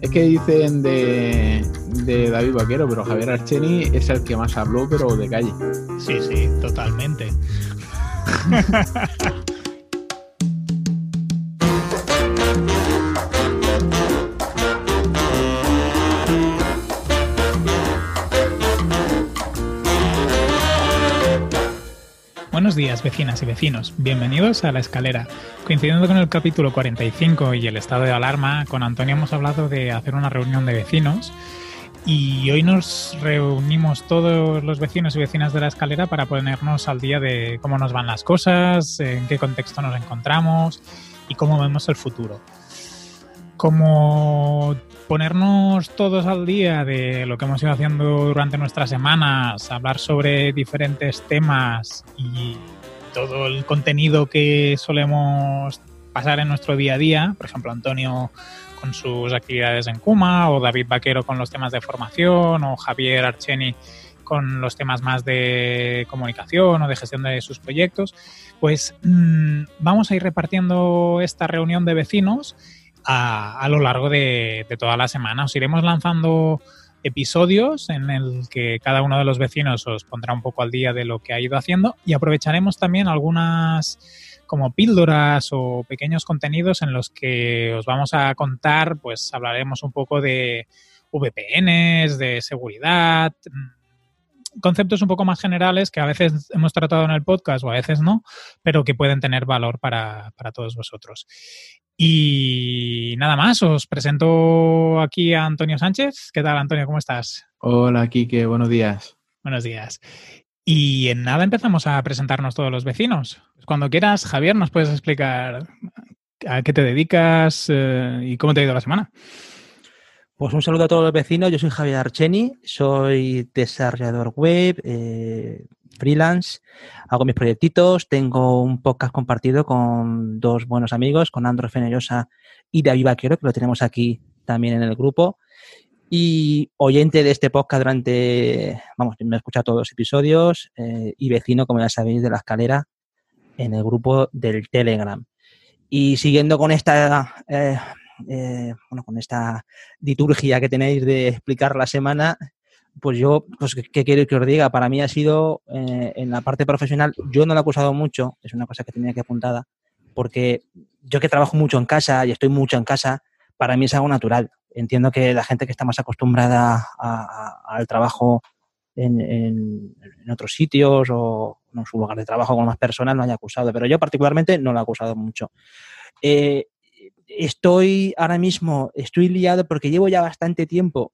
Es que dicen de, de David Vaquero, pero Javier Archeni es el que más habló, pero de calle. Sí, sí, totalmente. días, vecinas y vecinos. Bienvenidos a La Escalera. Coincidiendo con el capítulo 45 y el estado de alarma, con Antonio hemos hablado de hacer una reunión de vecinos y hoy nos reunimos todos los vecinos y vecinas de La Escalera para ponernos al día de cómo nos van las cosas, en qué contexto nos encontramos y cómo vemos el futuro. Como ponernos todos al día de lo que hemos ido haciendo durante nuestras semanas, hablar sobre diferentes temas y todo el contenido que solemos pasar en nuestro día a día. Por ejemplo, Antonio con sus actividades en Kuma, o David Vaquero con los temas de formación, o Javier Archeni con los temas más de comunicación o de gestión de sus proyectos, pues mmm, vamos a ir repartiendo esta reunión de vecinos a, lo largo de, toda la semana. Os iremos lanzando episodios en el que cada uno de los vecinos os pondrá un poco al día de lo que ha ido haciendo y aprovecharemos también algunas como píldoras o pequeños contenidos en los que os vamos a contar, pues hablaremos un poco de VPNs, de seguridad, conceptos un poco más generales que a veces hemos tratado en el podcast o a veces no, pero que pueden tener valor para, para todos vosotros. Y nada más, os presento aquí a Antonio Sánchez. ¿Qué tal, Antonio? ¿Cómo estás? Hola, Kike, buenos días. Buenos días. Y en nada empezamos a presentarnos todos los vecinos. Cuando quieras, Javier, nos puedes explicar a qué te dedicas eh, y cómo te ha ido la semana. Pues un saludo a todos los vecinos. Yo soy Javier Archeni, soy desarrollador web, eh, freelance, hago mis proyectitos, tengo un podcast compartido con dos buenos amigos, con Andro Fenerosa y David Vaquero, que lo tenemos aquí también en el grupo. Y oyente de este podcast durante, vamos, me he escuchado todos los episodios eh, y vecino, como ya sabéis, de la escalera en el grupo del Telegram. Y siguiendo con esta, eh, eh, bueno, con esta liturgia que tenéis de explicar la semana, pues yo, pues, ¿qué quiero que os diga? Para mí ha sido, eh, en la parte profesional, yo no lo he acusado mucho, es una cosa que tenía que apuntada, porque yo que trabajo mucho en casa y estoy mucho en casa, para mí es algo natural. Entiendo que la gente que está más acostumbrada al trabajo en, otros sitios o en su lugar de trabajo con más personas lo haya acusado, pero yo particularmente no lo he acusado mucho. Eh, estoy ahora mismo, estoy liado porque llevo ya bastante tiempo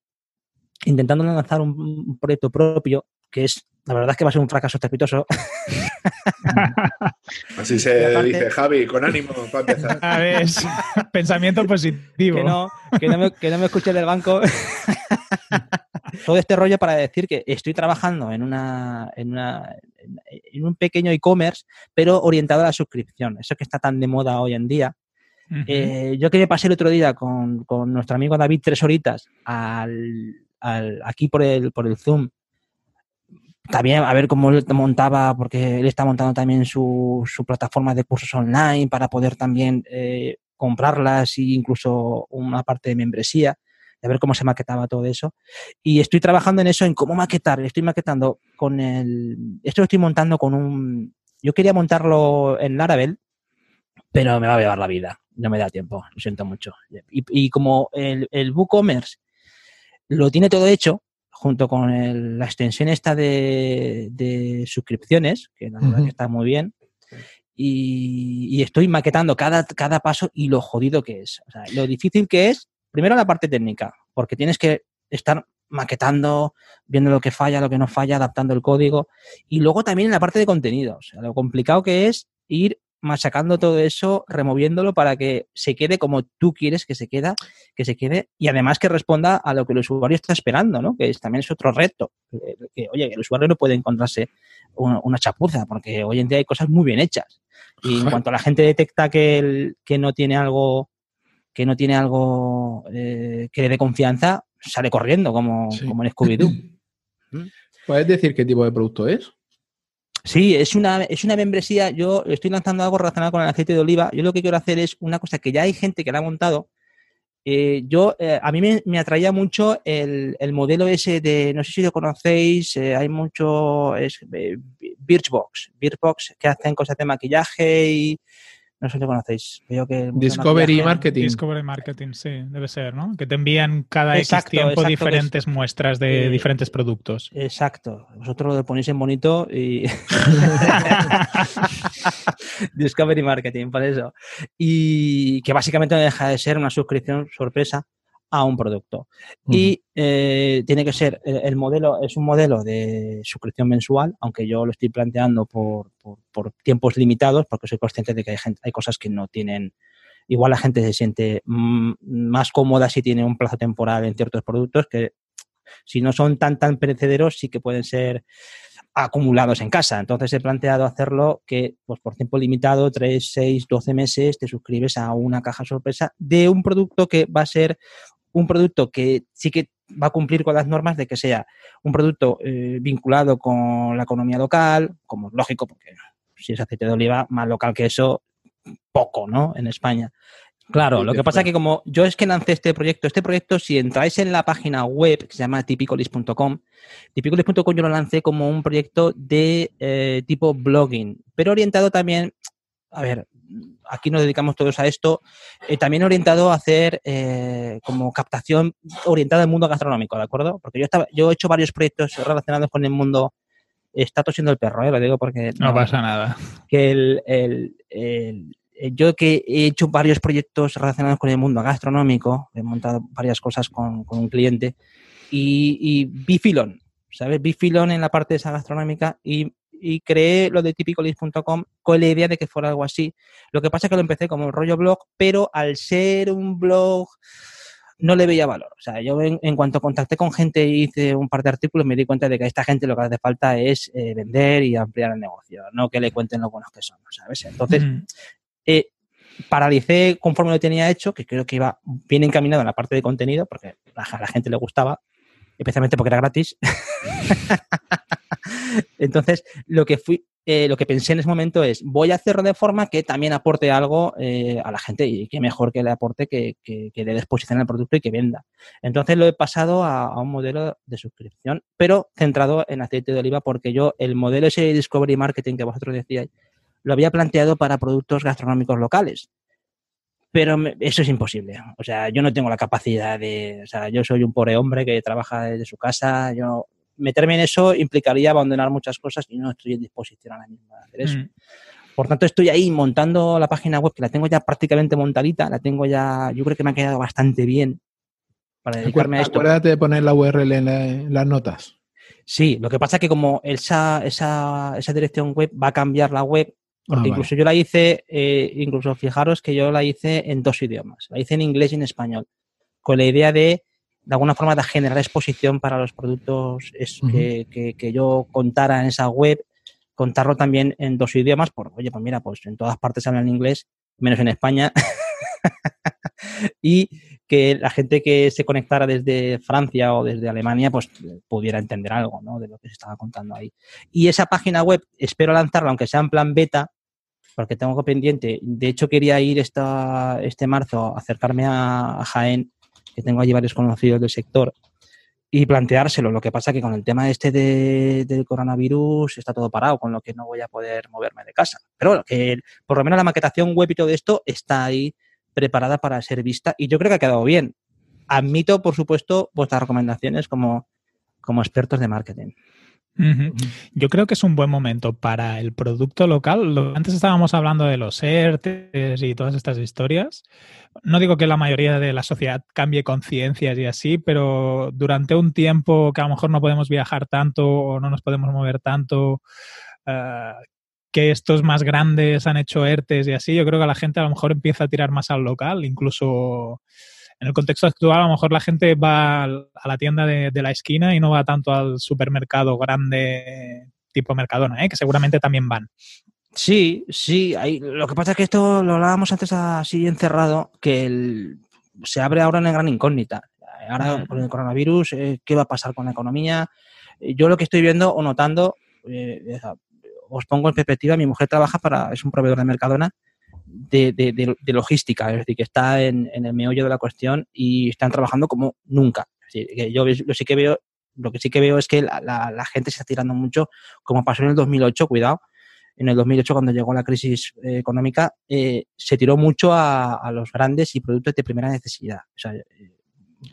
intentando lanzar un, un, proyecto propio que es, la verdad es que va a ser un fracaso estrepitoso. Así se aparte, dice, Javi, con ánimo para empezar. A ver, pensamiento positivo. Que no, que no, me, que no me escuche del banco. Todo este rollo para decir que estoy trabajando en, una, en, una, en un pequeño e-commerce, pero orientado a la suscripción. Eso que está tan de moda hoy en día. Uh -huh. eh, yo que me pasé el otro día con, con, nuestro amigo David tres horitas al, aquí por el, por el Zoom también a ver cómo él montaba, porque él está montando también su, su plataforma de cursos online para poder también eh, comprarlas e incluso una parte de membresía, a ver cómo se maquetaba todo eso. Y estoy trabajando en eso, en cómo maquetar. Estoy maquetando con el... Esto lo estoy montando con un... Yo quería montarlo en Laravel, pero me va a llevar la vida. No me da tiempo, lo siento mucho. Y, y como el, el WooCommerce lo tiene todo hecho, junto con el, la extensión esta de, de, suscripciones, que la verdad uh -huh. que está muy bien. Y, y, estoy maquetando cada, cada paso y lo jodido que es. O sea, lo difícil que es, primero la parte técnica, porque tienes que estar maquetando, viendo lo que falla, lo que no falla, adaptando el código. Y luego también en la parte de contenidos. O sea, lo complicado que es ir machacando todo eso, removiéndolo para que se quede como tú quieres que se queda, que se quede y además que responda a lo que el usuario está esperando, ¿no? Que es, también es otro reto. Que, que, oye, el usuario no puede encontrarse una, una, chapuza porque hoy en día hay cosas muy bien hechas. Y en cuanto la gente detecta que, el, que no tiene algo que no tiene algo eh, que le dé confianza, sale corriendo como, sí. como en Scooby-Doo. ¿Puedes decir qué tipo de producto es? Sí, es una, es una membresía. Yo estoy lanzando algo relacionado con el aceite de oliva. Yo lo que quiero hacer es una cosa que ya hay gente que la ha montado. Eh, yo, eh, a mí me, atraía mucho el, modelo ese de, no sé si lo conocéis, eh, hay mucho, es Birchbox, Birchbox que hacen cosas de maquillaje y no sé si lo conocéis. que Discovery Marketing. Discovery Marketing, sí, debe ser, ¿no? Que te envían cada X tiempo diferentes muestras de diferentes productos. Exacto. Vosotros lo ponéis en bonito y. Discovery Marketing, por eso. Y que básicamente no deja de ser una suscripción sorpresa a un producto. Y eh, tiene que ser, el, modelo es un modelo de suscripción mensual, aunque yo lo estoy planteando por, por, tiempos limitados, porque soy consciente de que hay, gente, hay cosas que no tienen, igual la gente se siente más cómoda si tiene un plazo temporal en ciertos productos que si no son tan tan perecederos sí que pueden ser acumulados en casa. Entonces he planteado hacerlo que pues, por tiempo limitado, 3, 6, 12 meses, te suscribes a una caja sorpresa de un producto que va a ser un producto que sí que va a cumplir con las normas de que sea un producto eh, vinculado con la economía local, como lógico, porque si es aceite de oliva, más local que eso, poco, ¿no? En España. Claro, lo que pasa es que como yo es que lancé este proyecto, este proyecto, si entráis en la página web que se llama tipicolis.com, tipicolis.com yo lo lancé como un proyecto de eh, tipo blogging, pero orientado también, a ver, aquí nos dedicamos todos a esto, eh, también orientado a hacer eh, como captación orientada al mundo gastronómico, ¿de acuerdo? Porque yo, estaba, yo he hecho varios proyectos relacionados con el mundo. Está tosiendo el perro, ¿eh? lo digo porque. No, pasa nada. Que el, yo que he hecho varios proyectos relacionados con el mundo gastronómico, he montado varias cosas con, un cliente y, y Bifilon, ¿sabes? Bifilon en la parte de esa gastronómica y y creé lo de tipicolis.com con la idea de que fuera algo así. Lo que pasa es que lo empecé como un rollo blog, pero al ser un blog no le veía valor. O sea, yo en, cuanto contacté con gente y hice un par de artículos, me di cuenta de que a esta gente lo que hace falta es eh, vender y ampliar el negocio, no que le cuenten lo buenos que son, ¿sabes? Entonces, eh, paralicé conforme lo tenía hecho, que creo que iba bien encaminado en la parte de contenido, porque a la gente le gustaba, especialmente porque era gratis. Entonces, lo que fui, eh, lo que pensé en ese momento es, voy a hacerlo de forma que también aporte algo eh, a la gente y que mejor que le aporte que, que, le disposición al producto y que venda. Entonces lo he pasado a, un modelo de suscripción, pero centrado en aceite de oliva porque yo el modelo ese de Discovery Marketing que vosotros decíais, lo había planteado para productos gastronómicos locales. Pero eso es imposible. O sea, yo no tengo la capacidad de. O sea, yo soy un pobre hombre que trabaja desde su casa. Yo meterme en eso implicaría abandonar muchas cosas y no estoy en disposición ahora mismo de hacer eso. Mm. Por tanto, estoy ahí montando la página web, que la tengo ya prácticamente montadita, la tengo ya, yo creo que me ha quedado bastante bien para dedicarme a esto. Acuérdate de poner la URL en, las notas. Sí, lo que pasa es que como esa, esa, esa dirección web va a cambiar la web, porque ah, incluso yo la hice, eh, incluso fijaros que yo la hice en dos idiomas, la hice en inglés y en español, con la idea de de alguna forma de generar exposición para los productos es que, que, yo contara en esa web, contarlo también en dos idiomas, por, oye, pues mira, pues en todas partes hablan inglés, menos en España, y que la gente que se conectara desde Francia o desde Alemania, pues pudiera entender algo, ¿no? De lo que se estaba contando ahí. Y esa página web, espero lanzarla, aunque sea en plan beta, porque tengo pendiente, de hecho quería ir esta, este marzo, a acercarme a Jaén que tengo allí varios conocidos del sector, y planteárselo. Lo que pasa que con el tema este del coronavirus está todo parado, con lo que no voy a poder moverme de casa. Pero bueno, que por lo menos la maquetación web y todo esto está ahí preparada para ser vista y yo creo que ha quedado bien. Admito, por supuesto, vuestras recomendaciones como, como expertos de marketing. Yo creo que es un buen momento para el producto local. Antes estábamos hablando de los ERTES y todas estas historias. No digo que la mayoría de la sociedad cambie conciencias y así, pero durante un tiempo que a lo mejor no podemos viajar tanto o no nos podemos mover tanto, eh, que estos más grandes han hecho ERTES y así, yo creo que la gente a lo mejor empieza a tirar más al local, incluso en el contexto actual, a lo mejor la gente va a la tienda de, la esquina y no va tanto al supermercado grande tipo Mercadona, ¿eh? que seguramente también van. Sí, sí. Hay, lo que pasa es que esto lo hablábamos antes así encerrado, que se abre ahora en gran incógnita. Ahora con el coronavirus, eh, ¿qué va a pasar con la economía? Eh, yo lo que estoy viendo o notando, os pongo en perspectiva, mi mujer trabaja para, es un proveedor de Mercadona de, logística, es decir, que está en, el meollo de la cuestión y están trabajando como nunca. yo lo, sí que veo, lo que sí que veo es que la, gente se está tirando mucho, como pasó en el 2008, cuidado, en el 2008 cuando llegó la crisis eh, económica, eh, se tiró mucho a, los grandes y productos de primera necesidad. O sea,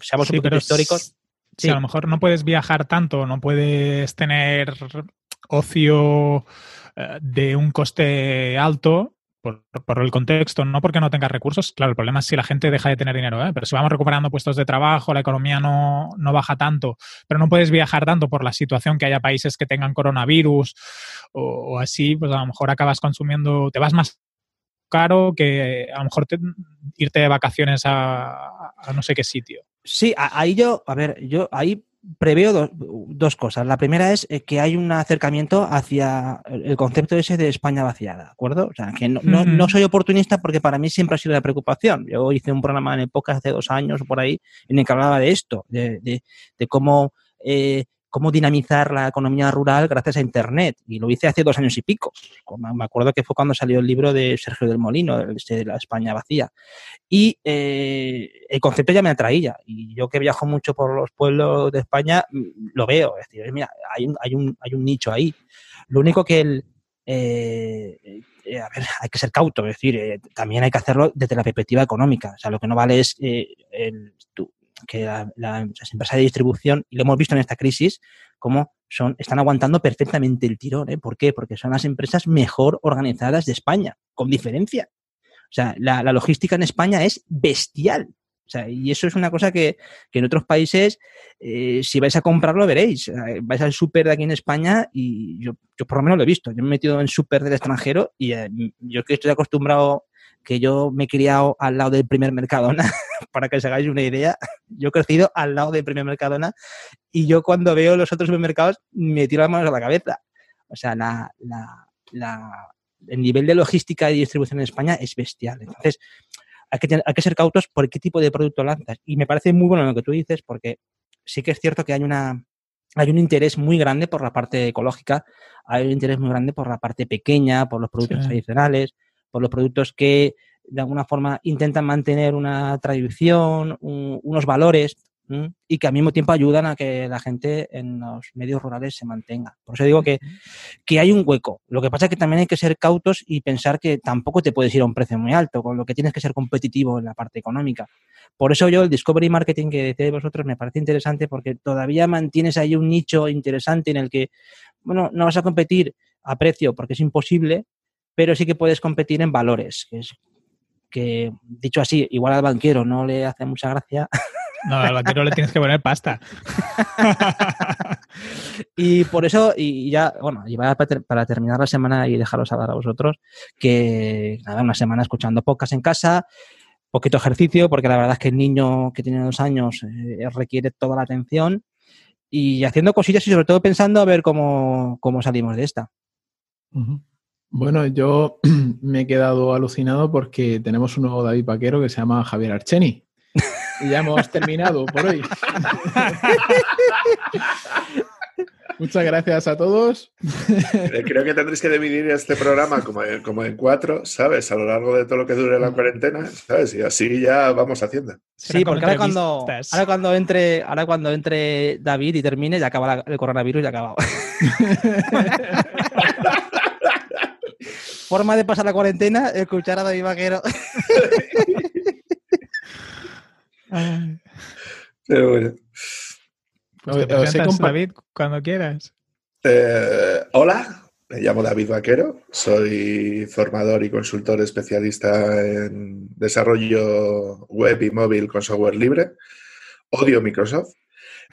seamos un poquito históricos. Sí, a lo mejor no puedes viajar tanto, no puedes tener ocio eh, de un coste alto por, el contexto, no porque no tengas recursos. Claro, el problema es si la gente deja de tener dinero, ¿eh? pero si vamos recuperando puestos de trabajo, la economía no, no, baja tanto, pero no puedes viajar tanto por la situación que haya países que tengan coronavirus o, así, pues a lo mejor acabas consumiendo, te vas más caro que a lo mejor irte de vacaciones a, a no sé qué sitio. Sí, ahí yo, a ver, yo ahí preveo dos cosas. La primera es eh, que hay un acercamiento hacia el concepto ese de España vaciada, ¿de acuerdo? O sea, que no, soy oportunista porque para mí siempre ha sido la preocupación. Yo hice un programa en época hace dos años o por ahí en el que hablaba de esto, de, de, cómo eh, cómo dinamizar la economía rural gracias a Internet. Y lo hice hace dos años y pico. Me acuerdo que fue cuando salió el libro de Sergio del Molino, de la España vacía. Y eh, el concepto ya me atraía. Y yo que viajo mucho por los pueblos de España, mm, lo veo. Es decir, mira, hay un, nicho ahí. Lo único que el, eh, eh, a ver, hay que ser cauto, es decir, también hay que hacerlo desde la perspectiva económica. O sea, lo que no vale es el, que las empresas de distribución, y lo hemos visto en esta crisis, como son, están aguantando perfectamente el tirón. ¿eh? ¿Por qué? Porque son las empresas mejor organizadas de España, con diferencia. O sea, la, logística en España es bestial. O sea, y eso es una cosa que, en otros países, eh, si vais a comprarlo, veréis. Vais al súper de aquí en España y yo, yo, por lo menos lo he visto. Yo me he metido en súper del extranjero y eh, yo que estoy acostumbrado que yo me he criado al lado del primer Mercadona, para que os hagáis una idea. Yo he crecido al lado del primer Mercadona y yo cuando veo los otros supermercados me tiro las manos a la cabeza. O sea, la, el nivel de logística y distribución en España es bestial. Entonces, hay que, hay que ser cautos por qué tipo de producto lanzas. Y me parece muy bueno lo que tú dices, porque sí que es cierto que hay una, hay un interés muy grande por la parte ecológica, hay un interés muy grande por la parte pequeña, por los productos tradicionales, por los productos que de alguna forma intentan mantener una tradición, unos valores y que al mismo tiempo ayudan a que la gente en los medios rurales se mantenga. Por eso digo que, que hay un hueco. Lo que pasa es que también hay que ser cautos y pensar que tampoco te puedes ir a un precio muy alto, con lo que tienes que ser competitivo en la parte económica. Por eso yo el Discovery Marketing que decís vosotros me parece interesante porque todavía mantienes ahí un nicho interesante en el que, bueno, no vas a competir a precio porque es imposible, pero sí que puedes competir en valores, que es que, dicho así, igual al banquero no le hace mucha gracia. No, al banquero le tienes que poner pasta. y por eso, y ya, bueno, y para, terminar la semana y dejaros hablar a vosotros, que nada, una semana escuchando podcast en casa, poquito ejercicio, porque la verdad es que el niño que tiene dos años eh, requiere toda la atención, y haciendo cosillas y sobre todo pensando a ver cómo, cómo salimos de esta. Bueno, yo me he quedado alucinado porque tenemos un nuevo David Paquero que se llama Javier Archeni. Y ya hemos terminado por hoy. Muchas gracias a todos. Eh, creo que tendréis que dividir este programa como en, como en cuatro, ¿sabes? A lo largo de todo lo que dure la cuarentena, ¿sabes? Y así ya vamos haciendo. Sí, porque ahora cuando, ahora cuando, entre, ahora cuando entre David y termine, ya acaba el coronavirus y ya acaba. Forma de pasar la cuarentena, escuchar a David Vaquero. Pero bueno. Pues David, cuando quieras. Eh, hola, me llamo David Vaquero, soy formador y consultor especialista en desarrollo web y móvil con software libre. Odio Microsoft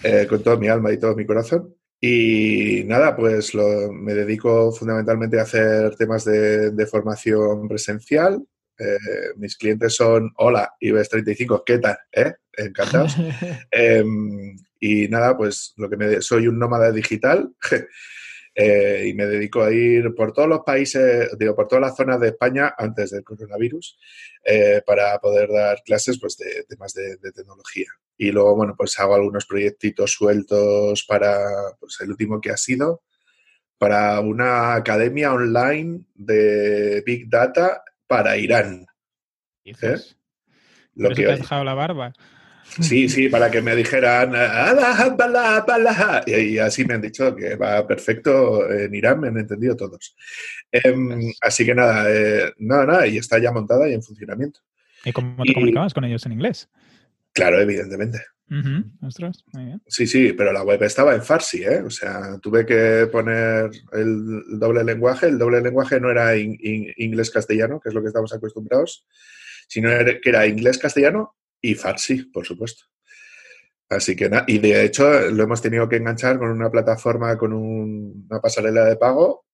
eh, con toda mi alma y todo mi corazón. Y nada, pues me dedico fundamentalmente a hacer temas de, formación presencial. Eh, mis clientes son, hola, IBEX35, ¿qué tal? ¿Eh? Encantados. Em, y nada, pues lo que me, soy un nómada digital eh, y me dedico a ir por todos los países, digo, por todas las zonas de España antes del coronavirus para poder dar clases pues, de temas de tecnología. Y luego, bueno, pues hago algunos proyectitos sueltos para, pues el último que ha sido, para una academia online de Big Data para Irán. Dices. Lo que te has dejado la barba. Sí, sí, para que me dijeran y, así me han dicho que va perfecto en Irán, me han entendido todos. Em, así que nada, eh, nada, nada, y está ya montada y en funcionamiento. ¿Y cómo te Y- comunicabas con ellos en inglés? Claro, evidentemente. Ujú, Ostras, muy bien. Sí, sí, pero la web estaba en farsi, ¿eh? O sea, tuve que poner el doble lenguaje. El doble lenguaje no era in- in- inglés-castellano, que es lo que estamos acostumbrados, sino que era inglés-castellano y farsi, por supuesto. Así que nada, y de hecho lo hemos tenido que enganchar con una plataforma, con un- una pasarela de pago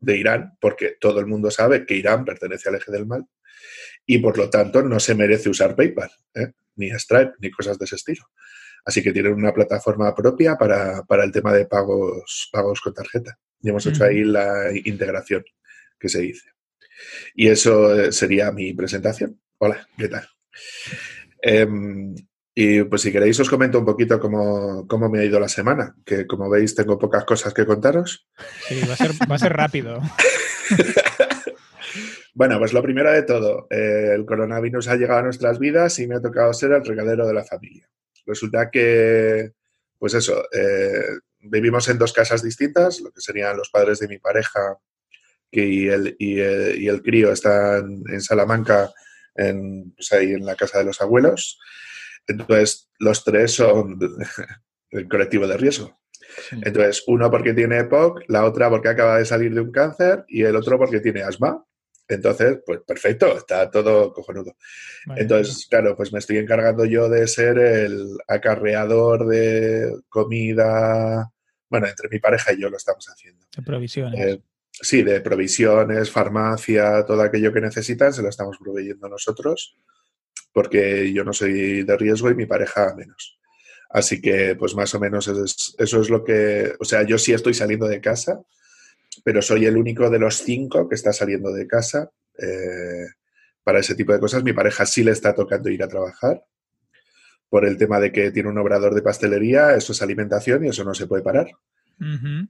de Irán, porque todo el mundo sabe que Irán pertenece al eje del mal y por lo tanto no se merece usar PayPal, ¿eh? Ni Stripe, ni cosas de ese estilo. Así que tienen una plataforma propia para, para el tema de pagos, pagos con tarjeta. Y hemos hecho ahí la integración que se dice. Y eso eh, sería mi presentación. Hola, ¿qué tal? Em, y pues si queréis os comento un poquito cómo, cómo me ha ido la semana, que como veis tengo pocas cosas que contaros. Sí, va a ser, va a ser rápido. Bueno, pues lo primero de todo, eh, el coronavirus ha llegado a nuestras vidas y me ha tocado ser el regadero de la familia. Resulta que, pues eso, eh, vivimos en dos casas distintas, lo que serían los padres de mi pareja que y, el, y, el, y el crío están en Salamanca, en, pues ahí en la casa de los abuelos. Entonces, los tres son el colectivo de riesgo. Entonces, uno porque tiene EPOC, la otra porque acaba de salir de un cáncer y el otro porque tiene asma. Entonces, pues perfecto, está todo cojonudo. Vale. Entonces, claro, pues me estoy encargando yo de ser el acarreador de comida. Bueno, entre mi pareja y yo lo estamos haciendo. de provisiones. Eh, sí, de provisiones, farmacia, todo aquello que necesitan, se lo estamos proveyendo nosotros, porque yo no soy de riesgo y mi pareja menos. Así que, pues más o menos es- eso es lo que, o sea, yo sí estoy saliendo de casa, pero soy el único de los cinco que está saliendo de casa eh, para ese tipo de cosas. Mi pareja sí le está tocando ir a trabajar por el tema de que tiene un obrador de pastelería, eso es alimentación y eso no se puede parar.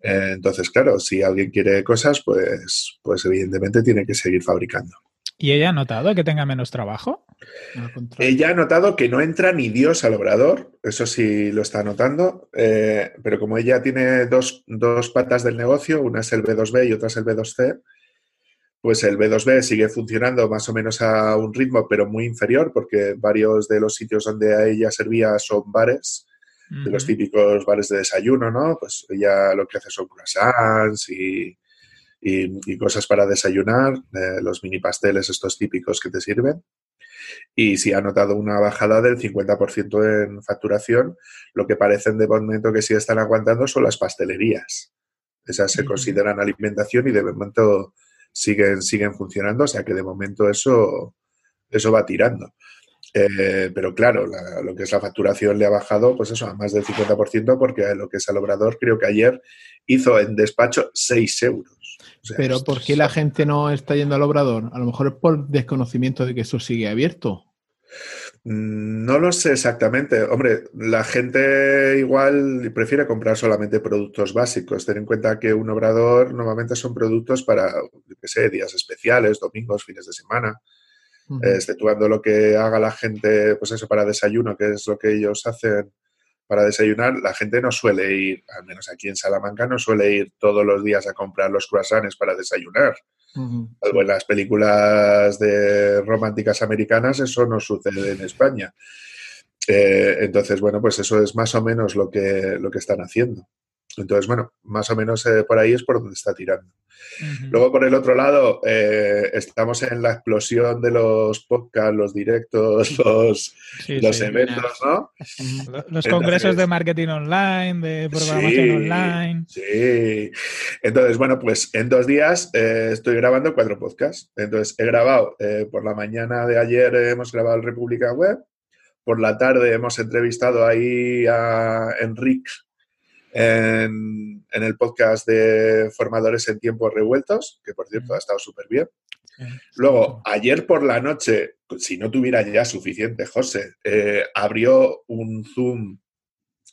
Eh, Entonces, claro, si alguien quiere cosas, pues, pues evidentemente tiene que seguir fabricando. ¿Y ella ha notado que tenga menos trabajo? Ella ha notado que no entra ni Dios al obrador, eso sí lo está notando, eh, pero como ella tiene dos, dos patas del negocio, una es el B2B y otra es el B2C, pues el B2B sigue funcionando más o menos a un ritmo, pero muy inferior, porque varios de los sitios donde a ella servía son bares, de los típicos bares de desayuno, ¿no? Pues ella lo que hace son croissants y, y- y cosas para desayunar, eh, los mini pasteles estos típicos que te sirven. Y sí ha notado una bajada del 50% en facturación. Lo que parecen de momento que sí están aguantando son las pastelerías. Esas se consideran alimentación y de momento siguen, siguen funcionando. O sea que de momento eso, eso va tirando. Eh, pero claro, la- lo que es la facturación le ha bajado, pues eso, a más del 50%, porque lo que es el obrador, creo que ayer hizo en despacho 6 euros. Sea, Pero ¿por qué la gente no está yendo al obrador? A lo mejor es por desconocimiento de que eso sigue abierto. Mm, No lo sé exactamente. Hombre, la gente igual prefiere comprar solamente productos básicos. Ten en cuenta que un obrador normalmente son productos para, qué sé, días especiales, domingos, fines de semana. Ujú. eh, exceptuando lo que haga la gente, pues eso, para desayuno, que es lo que ellos hacen para desayunar, la gente no suele ir, al menos aquí en Salamanca, no suele ir todos los días a comprar los croissants para desayunar. En las películas de románticas americanas, eso no sucede en España. Eh, entonces, bueno, pues eso es más o menos lo que, lo que están haciendo. Entonces, bueno, más o menos eh, por ahí es por donde está tirando. Luego, por el otro lado, eh, estamos en la explosión de los podcasts, los directos, los, Sí, los sí. eventos, ¿no? Los Entonces- congresos de marketing online, de programación Sí, online. Sí. Entonces, bueno, pues en dos días eh, estoy grabando cuatro podcasts. Entonces, he grabado eh, por la mañana de ayer, eh, hemos grabado el República Web. Por la tarde hemos entrevistado ahí a Enric en, en el podcast de Formadores en Tiempos Revueltos, que por cierto ha estado súper bien. Luego, ayer por la noche, si no tuviera ya suficiente, José, eh, abrió un Zoom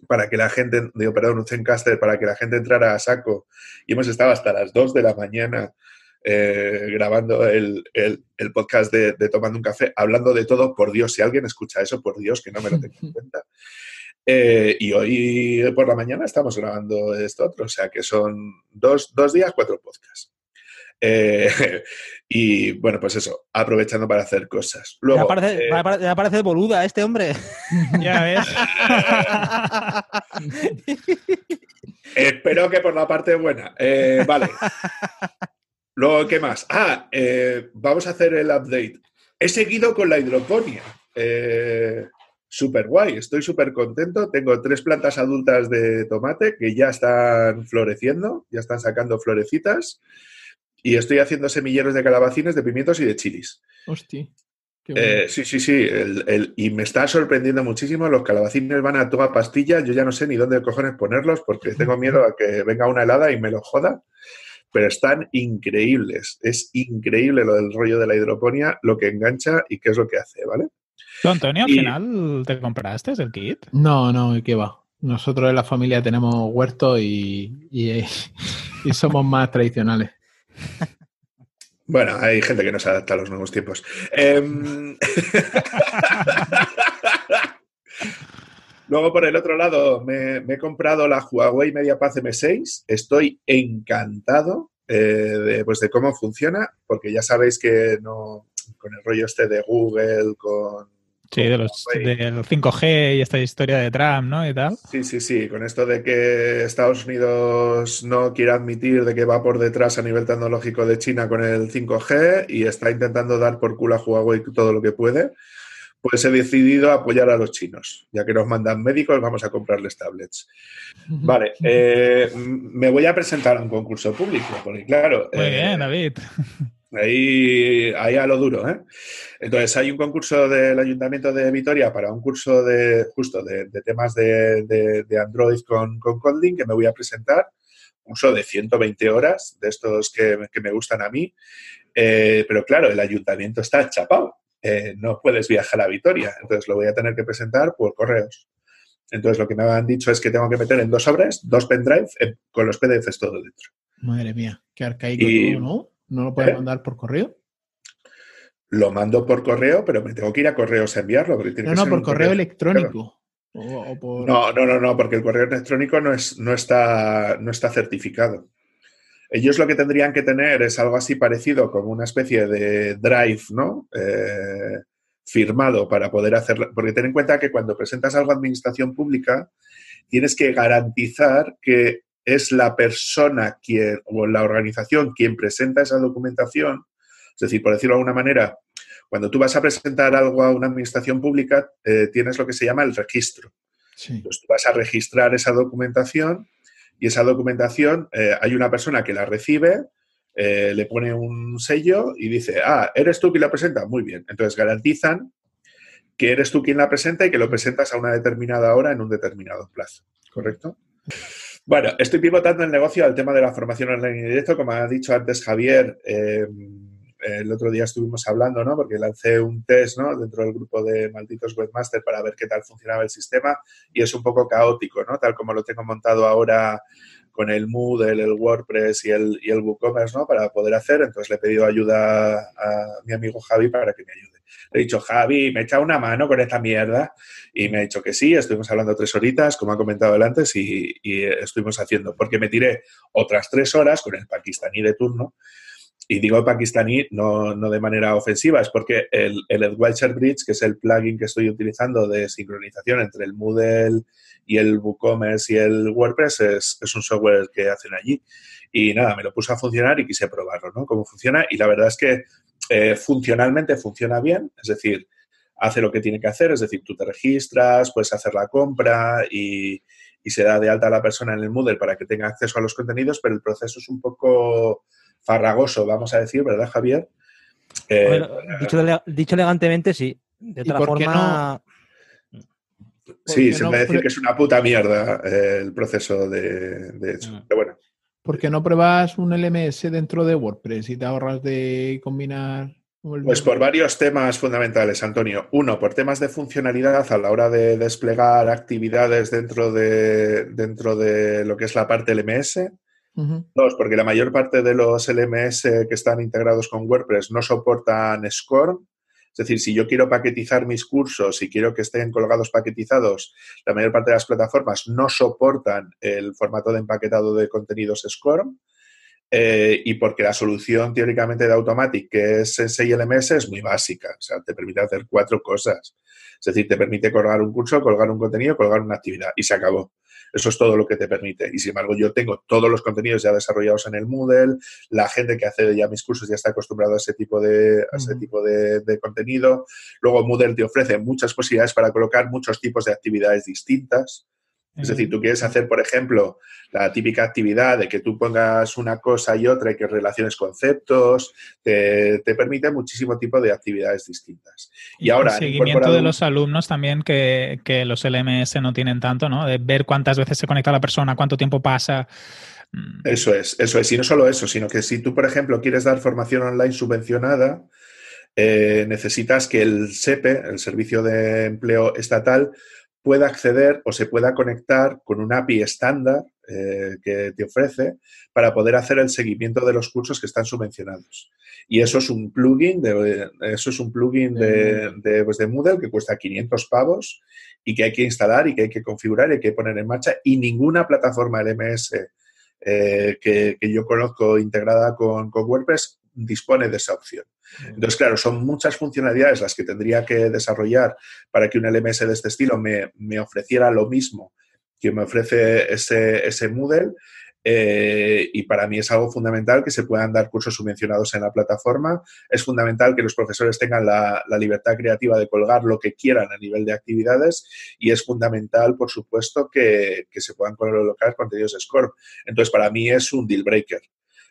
para que la gente, digo, perdón, un Zencaster para que la gente entrara a saco y hemos estado hasta las 2 de la mañana eh, grabando el, el- el podcast de, de Tomando un Café, hablando de todo, por Dios, si alguien escucha eso, por Dios, que no me lo tenga en cuenta. Eh, y hoy por la mañana estamos grabando esto otro, o sea que son dos, dos días, cuatro podcasts. Eh, y bueno, pues eso, aprovechando para hacer cosas. Luego, ya, parece, eh, ya parece- ya parece boluda este hombre. Ya ves. Espero que por la parte buena. Eh, vale. Luego, ¿qué más? Ah, eh, vamos a hacer el update. He seguido con la hidroponía. Eh, súper guay, estoy súper contento. Tengo tres plantas adultas de tomate que ya están floreciendo, ya están sacando florecitas. Y estoy haciendo semilleros de calabacines, de pimientos y de chilis. Hostia. bueno. Eh, sí, sí, sí. el- el- y me está sorprendiendo muchísimo. Los calabacines van a toda pastilla. Yo ya no sé ni dónde cojones ponerlos porque tengo miedo a que venga una helada y me lo joda. Pero están increíbles. Es increíble lo del rollo de la hidroponía, lo que engancha y qué es lo que hace, ¿vale? ¿Tú, Antonio, al Y- final te compraste el kit? No, no, ¿qué va? Nosotros en la familia tenemos huerto y, y- y somos más tradicionales. Bueno, hay gente que no se adapta a los nuevos tiempos. Em, Luego, por el otro lado, me, me he comprado la Huawei MediaPad M6. Estoy encantado eh, de, pues, de cómo funciona, porque ya sabéis que no con el rollo este de Google, con... Sí, de los, Huawei. del 5G y esta historia de Trump, ¿no? Y tal. Sí, sí, sí, con esto de que Estados Unidos no quiere admitir de que va por detrás a nivel tecnológico de China con el 5G y está intentando dar por culo a Huawei todo lo que puede, pues he decidido apoyar a los chinos. Ya que nos mandan médicos, vamos a comprarles tablets. Vale, eh, me voy a presentar a un concurso público, porque claro, Muy eh, bien, David. Ahí, ahí a lo duro, ¿eh? Entonces, hay un concurso del Ayuntamiento de Vitoria para un curso de justo de, de temas de, de- de Android con, con Kotlin que me voy a presentar. Un curso de 120 horas, de estos que, que me gustan a mí. Eh, pero claro, el ayuntamiento está chapado. Eh, no puedes viajar a Vitoria. Entonces, lo voy a tener que presentar por correos. Entonces, lo que me han dicho es que tengo que meter en dos sobres, dos pendrive, eh, con los PDFs todo dentro. Madre mía, qué arcaico Y- ¿no? ¿No lo puedes ¿Eh? mandar por correo? Lo mando por correo, pero me tengo que ir a correos a enviarlo. porque tiene No, que no, ser por correo electrónico. O, o por... No, no, no, no, porque el correo electrónico no, es, no, está, no está certificado. Ellos lo que tendrían que tener es algo así parecido como una especie de drive, ¿no? Eh, firmado para poder hacerlo. Porque ten en cuenta que cuando presentas algo a administración pública, tienes que garantizar que es la persona quien, o la organización quien presenta esa documentación. Es decir, por decirlo de alguna manera, cuando tú vas a presentar algo a una administración pública, eh, tienes lo que se llama el registro. Sí. Pues tú vas a registrar esa documentación y esa documentación, eh, hay una persona que la recibe, eh, le pone un sello y dice, ah, ¿eres tú quien la presenta? Muy bien. Entonces garantizan que eres tú quien la presenta y que lo presentas a una determinada hora en un determinado plazo. ¿Correcto? Bueno, estoy pivotando el negocio al tema de la formación online en directo. Como ha dicho antes Javier, eh, el otro día estuvimos hablando, ¿no? Porque lancé un test, ¿no? Dentro del grupo de malditos webmaster para ver qué tal funcionaba el sistema y es un poco caótico, ¿no? Tal como lo tengo montado ahora con el Moodle, el WordPress y el, y el WooCommerce, ¿no? Para poder hacer. Entonces le he pedido ayuda a mi amigo Javi para que me ayude. Le he dicho, Javi, me echa una mano con esta mierda. Y me ha dicho que sí, estuvimos hablando tres horitas, como ha comentado él antes, y, y estuvimos haciendo. Porque me tiré otras tres horas con el pakistaní de turno. Y digo pakistaní no, no de manera ofensiva, es porque el, el Adwatcher Bridge, que es el plugin que estoy utilizando de sincronización entre el Moodle y el WooCommerce y el WordPress, es, es un software que hacen allí. Y nada, me lo puse a funcionar y quise probarlo, ¿no? Cómo funciona. Y la verdad es que eh, funcionalmente funciona bien, es decir, hace lo que tiene que hacer, es decir, tú te registras, puedes hacer la compra y, y se da de alta a la persona en el Moodle para que tenga acceso a los contenidos, pero el proceso es un poco farragoso, vamos a decir, ¿verdad, Javier? Eh, Bueno, dicho, ele- dicho elegantemente, sí. De ¿Y otra forma, sí, se no puede decir que es una puta mierda eh, el proceso de, de eso. Mm. Pero bueno, ¿Por qué no pruebas un LMS dentro de WordPress y te ahorras de combinar? Pues por varios temas fundamentales, Antonio. Uno, por temas de funcionalidad a la hora de desplegar actividades dentro de, dentro de lo que es la parte LMS. Dos, porque la mayor parte de los LMS que están integrados con WordPress no soportan SCORM. Es decir, si yo quiero paquetizar mis cursos y quiero que estén colgados paquetizados, la mayor parte de las plataformas no soportan el formato de empaquetado de contenidos SCORM. Eh, y porque la solución teóricamente de Automatic, que es Sensei LMS, es muy básica. O sea, te permite hacer cuatro cosas. Es decir, te permite colgar un curso, colgar un contenido, colgar una actividad y se acabó. Eso es todo lo que te permite. Y sin embargo, yo tengo todos los contenidos ya desarrollados en el Moodle, la gente que hace ya mis cursos ya está acostumbrada a ese tipo de, ese tipo de, de, contenido. Luego Moodle te ofrece muchas posibilidades para colocar muchos tipos de actividades distintas. Es decir, tú quieres hacer, por ejemplo, la típica actividad de que tú pongas una cosa y otra y que relaciones conceptos, te, te permite muchísimo tipo de actividades distintas. Y, ahora... El seguimiento de los alumnos también, que, que, los LMS no tienen tanto, ¿no? De ver cuántas veces se conecta la persona, cuánto tiempo pasa. Mm. Eso es, eso es. Y no solo eso, sino que si tú, por ejemplo, quieres dar formación online subvencionada, eh, necesitas que el SEPE, el Servicio de Empleo Estatal, pueda acceder o se pueda conectar con un API estándar eh, que te ofrece para poder hacer el seguimiento de los cursos que están subvencionados. Y eso es un plugin de, eso es un plugin de, de, pues de Moodle que cuesta 500 pavos y que hay que instalar y que hay que configurar y hay que poner en marcha y ninguna plataforma LMS eh, que, que, yo conozco integrada con, con WordPress dispone de esa opción. Entonces, claro, son muchas funcionalidades las que tendría que desarrollar para que un LMS de este estilo me, me ofreciera lo mismo que me ofrece ese, ese Moodle. Eh, y para mí es algo fundamental que se puedan dar cursos subvencionados en la plataforma. Es fundamental que los profesores tengan la, la, libertad creativa de colgar lo que quieran a nivel de actividades y es fundamental, por supuesto, que, que se puedan colocar contenidos SCORM. Entonces, para mí es un deal breaker.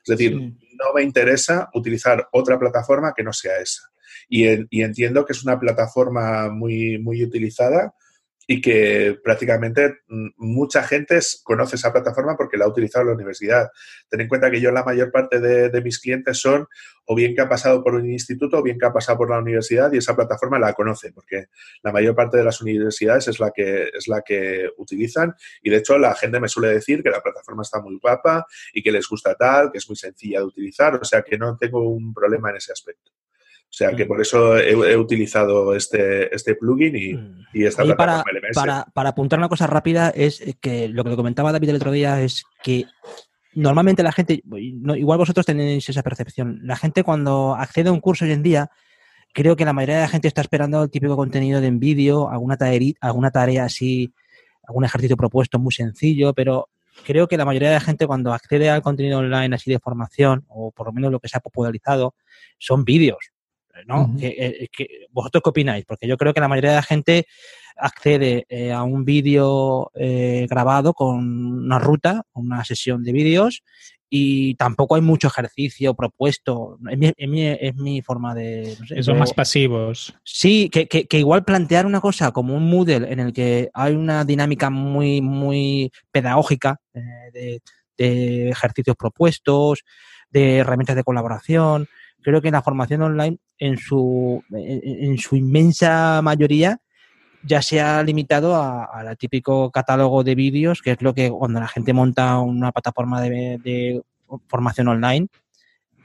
Es decir, sí. no me interesa utilizar otra plataforma que no sea esa. Y, y, entiendo que es una plataforma muy, muy utilizada y que prácticamente mm, mucha gente conoce esa plataforma porque la ha utilizado en la universidad. Ten en cuenta que yo la mayor parte de, de, mis clientes son o bien que han pasado por un instituto o bien que han pasado por la universidad y esa plataforma la conocen porque la mayor parte de las universidades es la que, es la que utilizan y de hecho la gente me suele decir que la plataforma está muy guapa y que les gusta tal, que es muy sencilla de utilizar, o sea que no tengo un problema en ese aspecto. O sea que por eso he, he utilizado este, este plugin y, y esta Oye, para, para, para, apuntar una cosa rápida, es que lo que comentaba David el otro día es que normalmente la gente, igual vosotros tenéis esa percepción, la gente cuando accede a un curso hoy en día, creo que la mayoría de la gente está esperando el típico contenido de en vídeo, alguna tarea, alguna tarea así, algún ejercicio propuesto muy sencillo, pero creo que la mayoría de la gente cuando accede al contenido online así de formación, o por lo menos lo que se ha popularizado, son vídeos. ¿No? Uh -huh. que, que, ¿Vosotros qué opináis? Porque yo creo que la mayoría de la gente accede eh, a un vídeo eh, grabado con una ruta, una sesión de vídeos y tampoco hay mucho ejercicio propuesto. Es mi, es mi, es mi forma de... No sé, Son más pasivos. Sí, que, que, que, igual plantear una cosa como un Moodle en el que hay una dinámica muy, muy pedagógica eh, de, de ejercicios propuestos, de herramientas de colaboración, creo que la formación online en su, en, en su inmensa mayoría ya se ha limitado al típico catálogo de vídeos, que es lo que cuando la gente monta una plataforma de, de, formación online,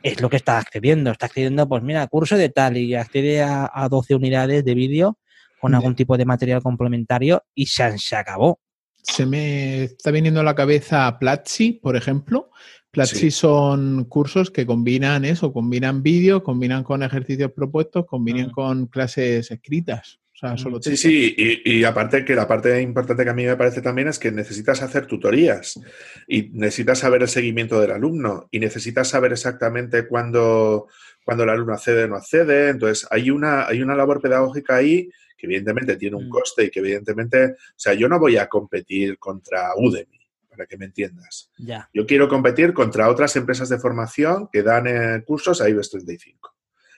es lo que está accediendo. Está accediendo, pues mira, curso de tal y accede a, a 12 unidades de vídeo con algún tipo de material complementario y se, se acabó. Se me está viniendo a la cabeza Platzi, por ejemplo, Platzi sí. son cursos que combinan eso, combinan vídeo, combinan con ejercicios propuestos, combinan uh -huh. con clases escritas. O sea, solo sí, sí, y, y, aparte que la parte importante que a mí me parece también es que necesitas hacer tutorías y necesitas saber el seguimiento del alumno y necesitas saber exactamente cuándo, cuándo el alumno accede o no accede. Entonces, hay una, hay una labor pedagógica ahí que evidentemente tiene un coste y que evidentemente, o sea, yo no voy a competir contra Udemy para que me entiendas. Ya. Yo quiero competir contra otras empresas de formación que dan eh, cursos a IBEX 35.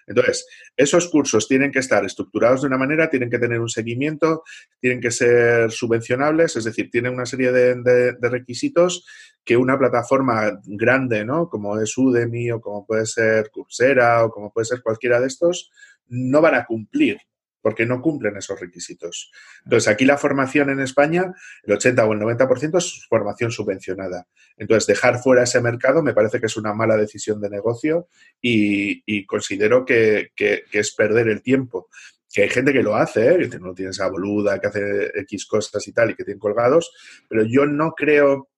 Entonces, esos cursos tienen que estar estructurados de una manera, tienen que tener un seguimiento, tienen que ser subvencionables, es decir, tienen una serie de, de, de requisitos que una plataforma grande, ¿no? Como es Udemy o como puede ser Coursera o como puede ser cualquiera de estos, no van a cumplir. Porque no cumplen esos requisitos. Entonces, aquí la formación en España, el 80 o el 90% es formación subvencionada. Entonces, dejar fuera ese mercado me parece que es una mala decisión de negocio y, considero que, es perder el tiempo. Que hay gente que lo hace, ¿eh? que no tiene esa boluda, que hace X cosas y tal, y que tienen colgados, pero yo no creo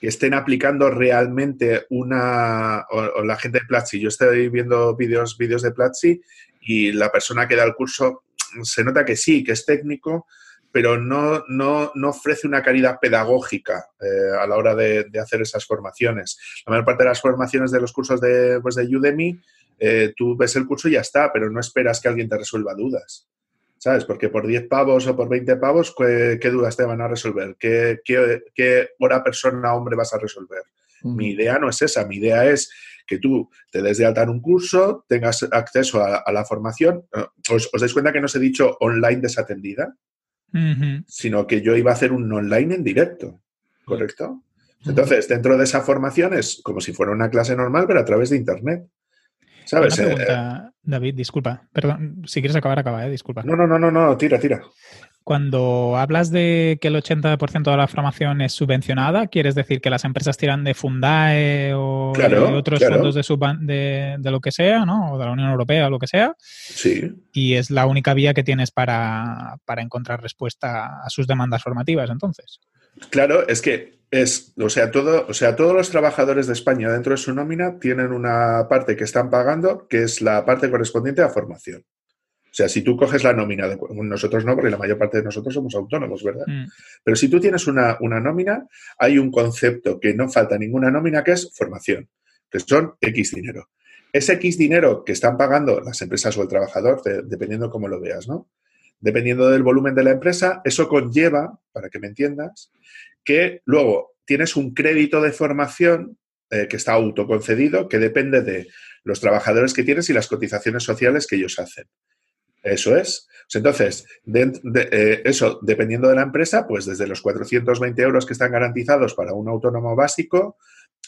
que estén aplicando realmente una, o, la gente de Platzi. Yo estoy viendo vídeos, vídeos de Platzi y la persona que da el curso se nota que sí, que es técnico, pero no, no, no ofrece una calidad pedagógica eh, a la hora de, hacer esas formaciones. La mayor parte de las formaciones de los cursos de, pues de Udemy, eh, tú ves el curso y ya está, pero no esperas que alguien te resuelva dudas. ¿Sabes? Porque por 10 pavos o por 20 pavos, ¿qué, dudas te van a resolver? ¿Qué, qué, hora persona hombre vas a resolver? Mi idea no es esa, mi idea es que tú te des de alta en un curso, tengas acceso a, la formación. Eh, ¿Os, dais cuenta que no os he dicho online desatendida? Sino que yo iba a hacer un online en directo, ¿correcto? Entonces, dentro de esa formación es como si fuera una clase normal, pero a través de Internet. ¿Sabes? Una pregunta, eh, David, disculpa. Perdón, si quieres acabar, acaba, ¿eh? disculpa. No, no, no, no, no, tira, tira. Cuando hablas de que el 80% de la formación es subvencionada, ¿quieres decir que las empresas tiran de Fundae o de otros fondos de, de, lo que sea, ¿no? O de la Unión Europea o lo que sea? Sí. Y es la única vía que tienes para, para encontrar respuesta a sus demandas formativas, entonces. Claro, es que es, o sea, todo, o sea, todos los trabajadores de España dentro de su nómina tienen una parte que están pagando, que es la parte correspondiente a formación. O sea, si tú coges la nómina, de, nosotros no, porque la mayor parte de nosotros somos autónomos, ¿verdad? Mm. Pero si tú tienes una, nómina, hay un concepto que no falta ninguna nómina, que es formación, que son X dinero. Ese X dinero que están pagando las empresas o el trabajador, dependiendo cómo lo veas, ¿no? Dependiendo del volumen de la empresa, eso conlleva, para que me entiendas, que luego tienes un crédito de formación eh, que está autoconcedido, que depende de los trabajadores que tienes y las cotizaciones sociales que ellos hacen. Eso es. Entonces, eh, eso, dependiendo de la empresa, pues desde los 420 euros que están garantizados para un autónomo básico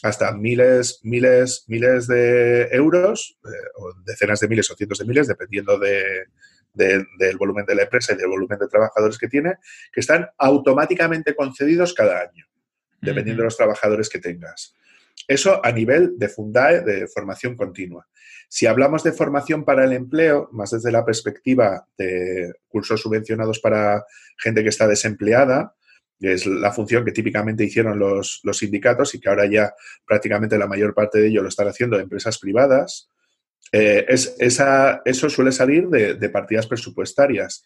hasta miles, miles, miles de euros, eh, o decenas de miles o cientos de miles, dependiendo del volumen de la empresa y del volumen de trabajadores que tiene, que están automáticamente concedidos cada año, dependiendo de los trabajadores que tengas. Eso a nivel de Fundae, de formación continua. Si hablamos de formación para el empleo, más desde la perspectiva de cursos subvencionados para gente que está desempleada, que es la función que típicamente hicieron los, sindicatos y que ahora ya prácticamente la mayor parte de ello lo están haciendo empresas privadas, eh, es, eso suele salir de, partidas presupuestarias.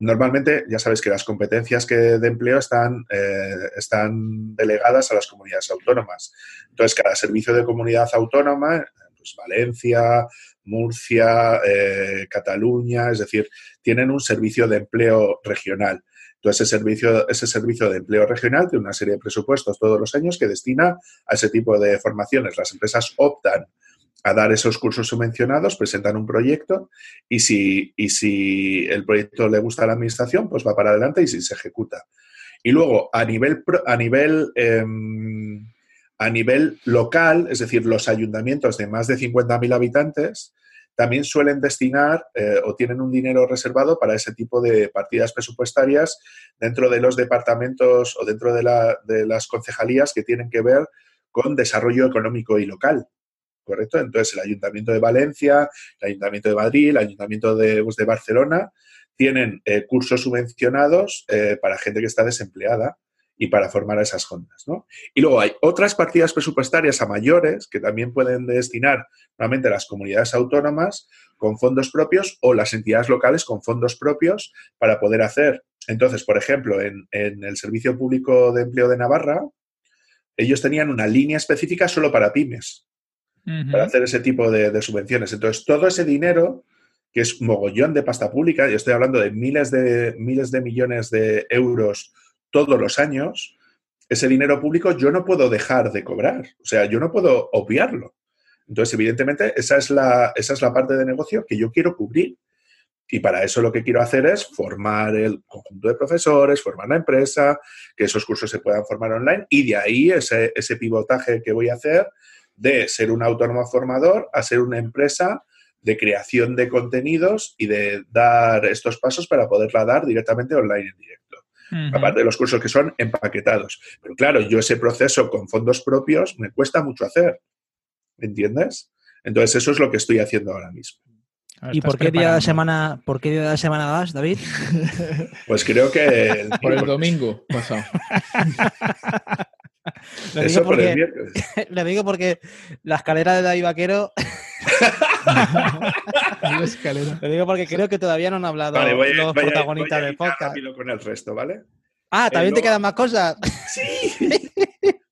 Normalmente, ya sabes que las competencias que de empleo están, eh, están delegadas a las comunidades autónomas. Entonces, cada servicio de comunidad autónoma pues, Valencia, Murcia, eh, Cataluña, es decir, tienen un servicio de empleo regional. Entonces, ese servicio, ese servicio de empleo regional tiene una serie de presupuestos todos los años que destina a ese tipo de formaciones. Las empresas optan a dar esos cursos subvencionados, presentan un proyecto y si, y si el proyecto le gusta a la administración, pues va para adelante y si se ejecuta. Y luego, a nivel, a nivel em, a nivel local, es decir, los ayuntamientos de más de 50.000 habitantes, también suelen destinar eh, o tienen un dinero reservado para ese tipo de partidas presupuestarias dentro de los departamentos o dentro de, las concejalías que tienen que ver con desarrollo económico y local. ¿Correcto? Entonces, el Ayuntamiento de Valencia, el Ayuntamiento de Madrid, el Ayuntamiento de, pues, Barcelona tienen eh, cursos subvencionados eh, para gente que está desempleada y para formar a esas juntas. ¿no? Y luego hay otras partidas presupuestarias a mayores que también pueden destinar nuevamente las comunidades autónomas con fondos propios o las entidades locales con fondos propios para poder hacer. Entonces, por ejemplo, en, el Servicio Público de Empleo de Navarra, ellos tenían una línea específica solo para pymes, para hacer ese tipo de, de subvenciones. Entonces, todo ese dinero que es mogollón de pasta pública, yo estoy hablando de miles de, miles de millones de euros todos los años, ese dinero público yo no puedo dejar de cobrar, o sea, yo no puedo obviarlo. Entonces, evidentemente, esa es la, esa es la parte de negocio que yo quiero cubrir. Y para eso lo que quiero hacer es formar el conjunto de profesores, formar la empresa, que esos cursos se puedan formar online y de ahí ese, ese pivotaje que voy a hacer de ser un autónomo formador a ser una empresa de creación de contenidos y de dar estos pasos para poderla dar directamente online en directo. Aparte de los cursos que son empaquetados. Pero claro, yo ese proceso con fondos propios me cuesta mucho hacer. ¿Entiendes? Entonces eso es lo que estoy haciendo ahora mismo. ¿Y por qué, día de la semana, por qué día de la semana vas, David? Pues creo que... por el domingo pasado. Lo digo, porque, lo digo porque la escalera de David Vaquero. Lo digo porque creo que todavía no han hablado los protagonistas del podcast. con el resto, ¿vale? Ah, ¿también te quedan más cosas? Sí.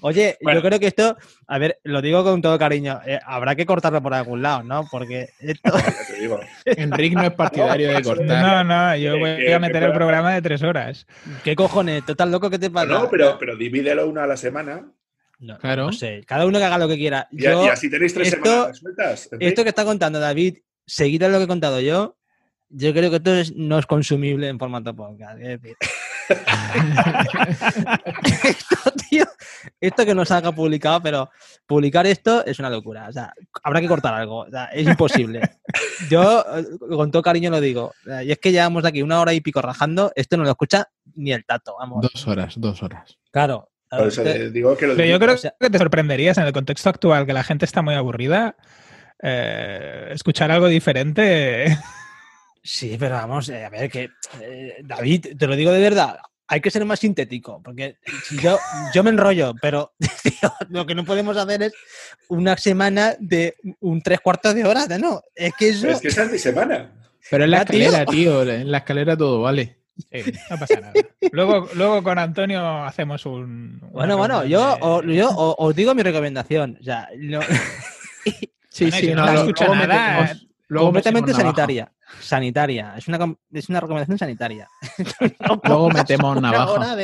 Oye, yo creo que esto, a ver, lo digo con todo cariño, eh, habrá que cortarlo por algún lado, ¿no? Porque esto... Enrique no es partidario de cortar. No, no, yo voy a meter el programa de tres horas. ¿Qué cojones? ¿Total loco que te pasa? No, pero, pero divídelo una a la semana. No, claro. No sé, cada uno que haga lo que quiera. Y, así tenéis tres semanas sueltas. Esto que está contando David, seguido a lo que he contado yo, yo creo que esto no es consumible en formato podcast. Es decir, esto, tío, esto que no salga publicado, pero publicar esto es una locura. O sea, habrá que cortar algo. O sea, es imposible. Yo, eh, con todo cariño lo digo. Y es que llevamos aquí una hora y pico rajando, esto no lo escucha ni el tato. Vamos. Dos horas, dos horas. Claro. Pero yo creo que te sorprenderías en el contexto actual, que la gente está muy aburrida. Eh, escuchar algo diferente Sí, pero vamos, eh, a ver, que eh, David, te lo digo de verdad, hay que ser más sintético, porque si yo, yo me enrollo, pero lo que no podemos hacer es una semana de un tres cuartos de hora, ¿no? Es que eso... es que es mi semana. Pero en la escalera, tío, en la escalera todo vale. Sí, no pasa nada. Luego, luego con Antonio hacemos un... Bueno, bueno, yo, yo os digo mi recomendación. O sea, sí, sí, no, no escucha nada. completamente sanitaria sanitaria. Es una, es una recomendación sanitaria. Luego metemos navaja.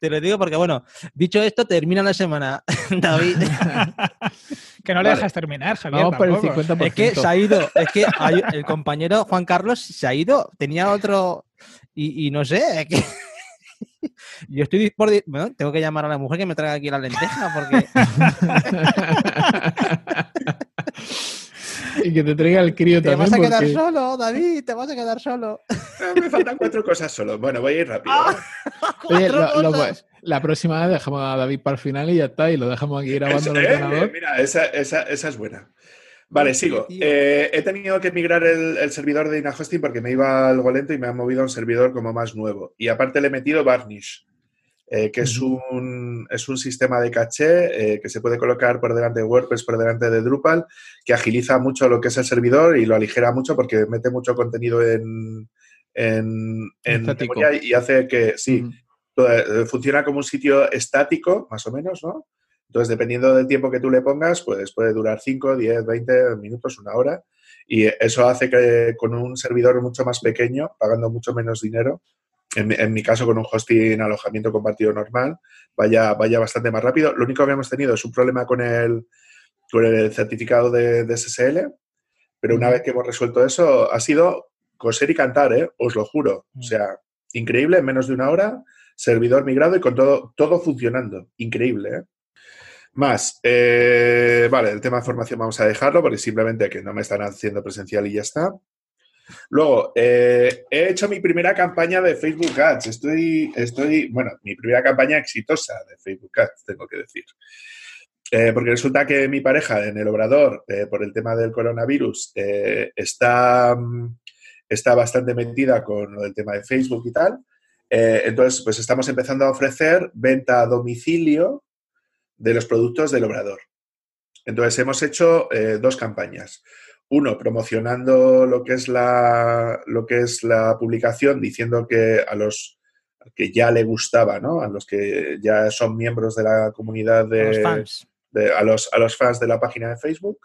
Te lo digo porque, bueno, dicho esto, termina la semana, David. que no le dejas terminar, Javier. Vamos por el 50%. Es que se ha ido, es que el compañero Juan Carlos se ha ido, tenía otro. Y, no sé, es que. Yo estoy por. Bueno, tengo que llamar a la mujer que me traiga aquí la lenteja porque. Y que te traiga el crío también. Te vas a quedar solo, David, te vas a quedar solo. Ah, me faltan cuatro cosas solo. Bueno, voy a ir rápido. Ah, Oye, la próxima vez dejamos a David para el final y ya está, y lo dejamos aquí grabando en el eh, ordenador. Mira, esa, esa, esa, es buena. Vale, sigo. Eh, he tenido que migrar el, el, servidor de InaHosting porque me iba algo lento y me han movido a un servidor como más nuevo. Y aparte le he metido Varnish. Eh, que es un, es un sistema de caché eh, que se puede colocar por delante de WordPress, por delante de Drupal, que agiliza mucho lo que es el servidor y lo aligera mucho porque mete mucho contenido en, en, memoria y hace que, sí, eh, funciona como un sitio estático, más o menos, ¿no? Entonces, dependiendo del tiempo que tú le pongas, pues puede durar 5, 10, 20 minutos, una hora. Y eso hace que con un servidor mucho más pequeño, pagando mucho menos dinero, en, mi caso con un hosting alojamiento compartido normal, vaya, vaya bastante más rápido. Lo único que hemos tenido es un problema con el, con el certificado de, SSL, pero una vez que hemos resuelto eso, ha sido coser y cantar, ¿eh? os lo juro. O sea, increíble, en menos de una hora, servidor migrado y con todo, todo funcionando. Increíble, ¿eh? Más, eh, vale, el tema de formación vamos a dejarlo porque simplemente que no me están haciendo presencial y ya está. Luego, eh, he hecho mi primera campaña de Facebook Ads. Estoy, estoy, bueno, mi primera campaña exitosa de Facebook Ads, tengo que decir. Eh, porque resulta que mi pareja en el obrador, eh, por el tema del coronavirus, está, está bastante metida con el tema de Facebook y tal. entonces, pues estamos empezando a ofrecer venta a domicilio de los productos del obrador. Entonces, hemos hecho dos campañas uno, promocionando lo que es la, lo que es la publicación, diciendo que a los que ya le gustaba, ¿no? A los que ya son miembros de la comunidad de, a los fans de, a los, a los fans de la página de Facebook.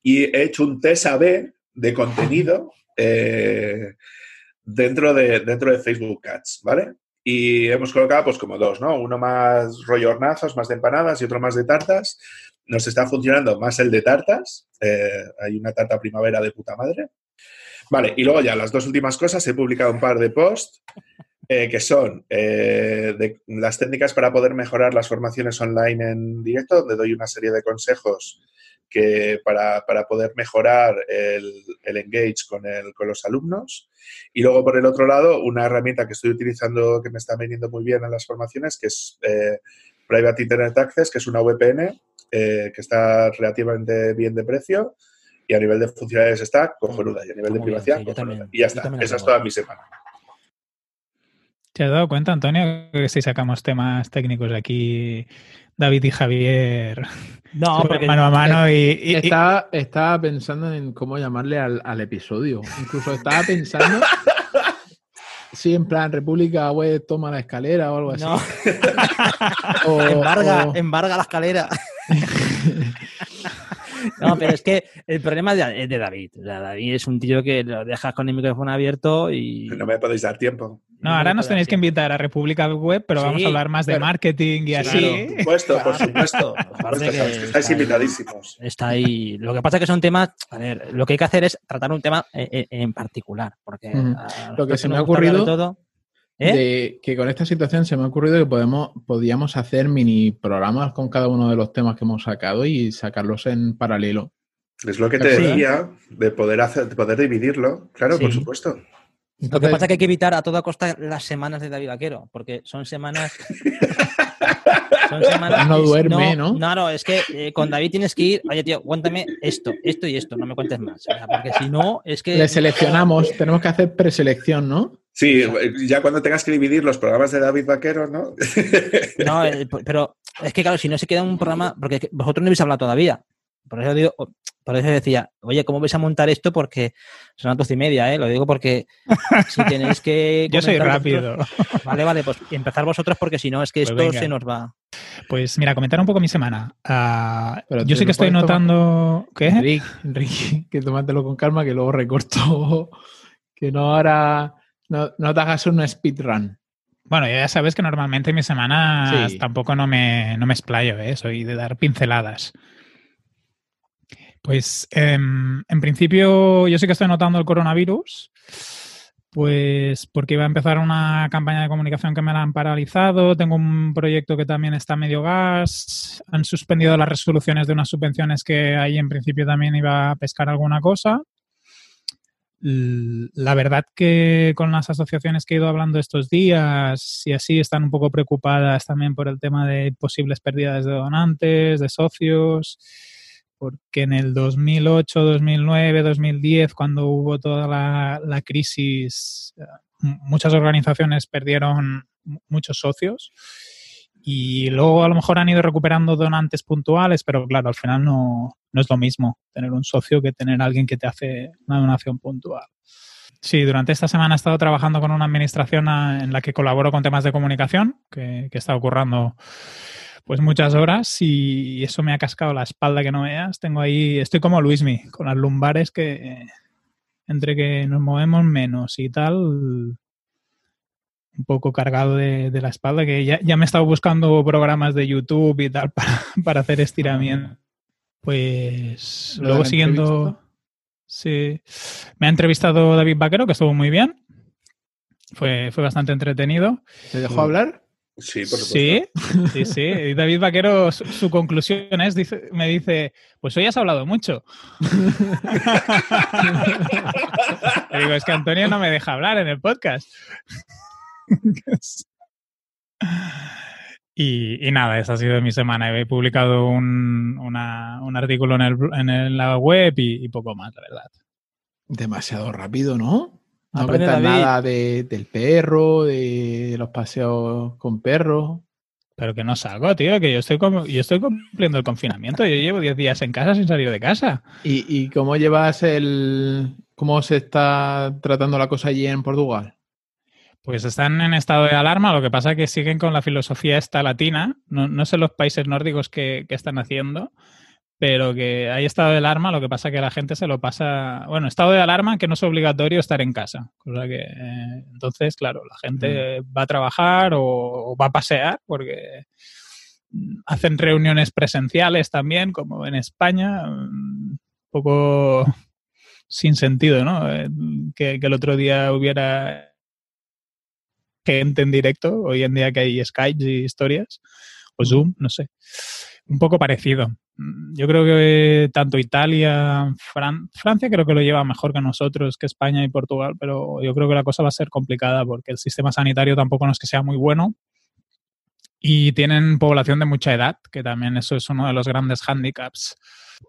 Y he hecho un test A-B de contenido eh, dentro, de, dentro de Facebook Ads, ¿vale? Y hemos colocado pues como dos, ¿no? Uno más rollo hornazos, más de empanadas y otro más de tartas nos está funcionando más el de tartas. Eh, hay una tarta primavera de puta madre. Vale, y luego ya las dos últimas cosas. He publicado un par de posts eh, que son eh, de, las técnicas para poder mejorar las formaciones online en directo, donde doy una serie de consejos que para, para poder mejorar el, el engage con, el, con los alumnos. Y luego, por el otro lado, una herramienta que estoy utilizando que me está viniendo muy bien en las formaciones, que es eh, Private Internet Access, que es una VPN que está relativamente bien de precio y a nivel de funcionalidades está cojonuda y a nivel de privacidad sí, cojonuda. y ya está, esa es toda mi semana. ¿Te has dado cuenta, Antonio, que si sacamos temas técnicos aquí, David y Javier no, porque mano a mano y, y, estaba, estaba, pensando en cómo llamarle al, al episodio. Incluso estaba pensando Sí, en plan, República Web toma la escalera o algo así. No. o, embarga, o... embarga la escalera. No, pero es que el problema es de David. O sea, David es un tío que lo dejas con el micrófono abierto y. No me podéis dar tiempo. No, ahora nos tenéis que invitar a República Web, pero sí, vamos a hablar más de pero, marketing y sí, así. Claro, por supuesto, por supuesto. Por supuesto que estáis invitadísimos. Está ahí. Lo que pasa es que son temas. A ver, lo que hay que hacer es tratar un tema en, en particular. Porque mm. lo que se me ha ocurrido. Todo, ¿Eh? De que con esta situación se me ha ocurrido que podemos, podíamos hacer mini programas con cada uno de los temas que hemos sacado y sacarlos en paralelo. Es lo que te sí. decía, de poder hacer, de poder dividirlo, claro, sí. por supuesto. Entonces, lo que pasa es que hay que evitar a toda costa las semanas de David Vaquero, porque son semanas. son semanas no duerme, ¿no? No, no, no es que eh, con David tienes que ir, oye, tío, cuéntame esto, esto y esto, no me cuentes más. Porque si no, es que. Le seleccionamos, tenemos que hacer preselección, ¿no? Sí, ya cuando tengas que dividir los programas de David Vaquero, ¿no? no, eh, pero es que claro, si no se queda un programa, porque vosotros no habéis hablado todavía. Por eso digo, por eso decía, oye, ¿cómo vais a montar esto? Porque son las doce y media, ¿eh? Lo digo porque si tenéis que. Yo soy rápido. Vosotros, vale, vale, pues empezar vosotros porque si no es que esto pues se nos va. Pues mira, comentar un poco mi semana. Uh, yo sé que estoy notando. ¿Qué? Enrique, Enrique, que tómatelo con calma, que luego recorto. Que no ahora. No, no te hagas un speedrun. Bueno, ya sabes que normalmente mis semanas sí. tampoco no me, no me explayo, ¿eh? soy de dar pinceladas. Pues eh, en principio yo sí que estoy notando el coronavirus, pues porque iba a empezar una campaña de comunicación que me la han paralizado, tengo un proyecto que también está medio gas, han suspendido las resoluciones de unas subvenciones que ahí en principio también iba a pescar alguna cosa. La verdad que con las asociaciones que he ido hablando estos días y así están un poco preocupadas también por el tema de posibles pérdidas de donantes, de socios porque en el 2008, 2009, 2010, cuando hubo toda la, la crisis, eh, muchas organizaciones perdieron muchos socios y luego a lo mejor han ido recuperando donantes puntuales, pero claro, al final no, no es lo mismo tener un socio que tener alguien que te hace una donación puntual. Sí, durante esta semana he estado trabajando con una administración en la que colaboro con temas de comunicación, que, que está ocurriendo pues muchas horas y eso me ha cascado la espalda que no veas. Tengo ahí, estoy como Luismi, con las lumbares que entre que nos movemos menos y tal, un poco cargado de, de la espalda, que ya, ya, me he estado buscando programas de YouTube y tal para, para hacer estiramiento. Pues ¿Lo luego siguiendo... Sí. Me ha entrevistado David Vaquero, que estuvo muy bien. Fue, fue bastante entretenido. ¿Te dejó hablar? Sí, por supuesto. Sí, sí, sí. Y David Vaquero, su, su conclusión es, dice, me dice, pues hoy has hablado mucho. Le digo, es que Antonio no me deja hablar en el podcast. y, y, nada, esa ha sido mi semana. He publicado un, una, un artículo en, el, en la web y, y poco más, la verdad. Demasiado rápido, ¿no? No cuentas nada de, del perro, de los paseos con perros. Pero que no salgo, tío, que yo estoy, como, yo estoy cumpliendo el confinamiento. Yo llevo 10 días en casa sin salir de casa. ¿Y, ¿Y, cómo llevas el. ¿Cómo se está tratando la cosa allí en Portugal? Pues están en estado de alarma, lo que pasa es que siguen con la filosofía esta latina. No, no sé los países nórdicos que, que están haciendo, pero que hay estado de alarma, lo que pasa que la gente se lo pasa, bueno, estado de alarma que no es obligatorio estar en casa, cosa que eh, entonces, claro, la gente mm. va a trabajar o, o, va a pasear porque hacen reuniones presenciales también, como en España, un poco sin sentido, ¿no? Eh, que, que el otro día hubiera gente en directo, hoy en día que hay Skype y historias, o Zoom, no sé. Un poco parecido. Mm, yo creo que tanto Italia, Francia creo que lo lleva mejor que nosotros, que España y Portugal, pero yo creo que la cosa va a ser complicada porque el sistema sanitario tampoco no es que sea muy bueno y tienen población de mucha edad, que también eso es uno de los grandes hándicaps.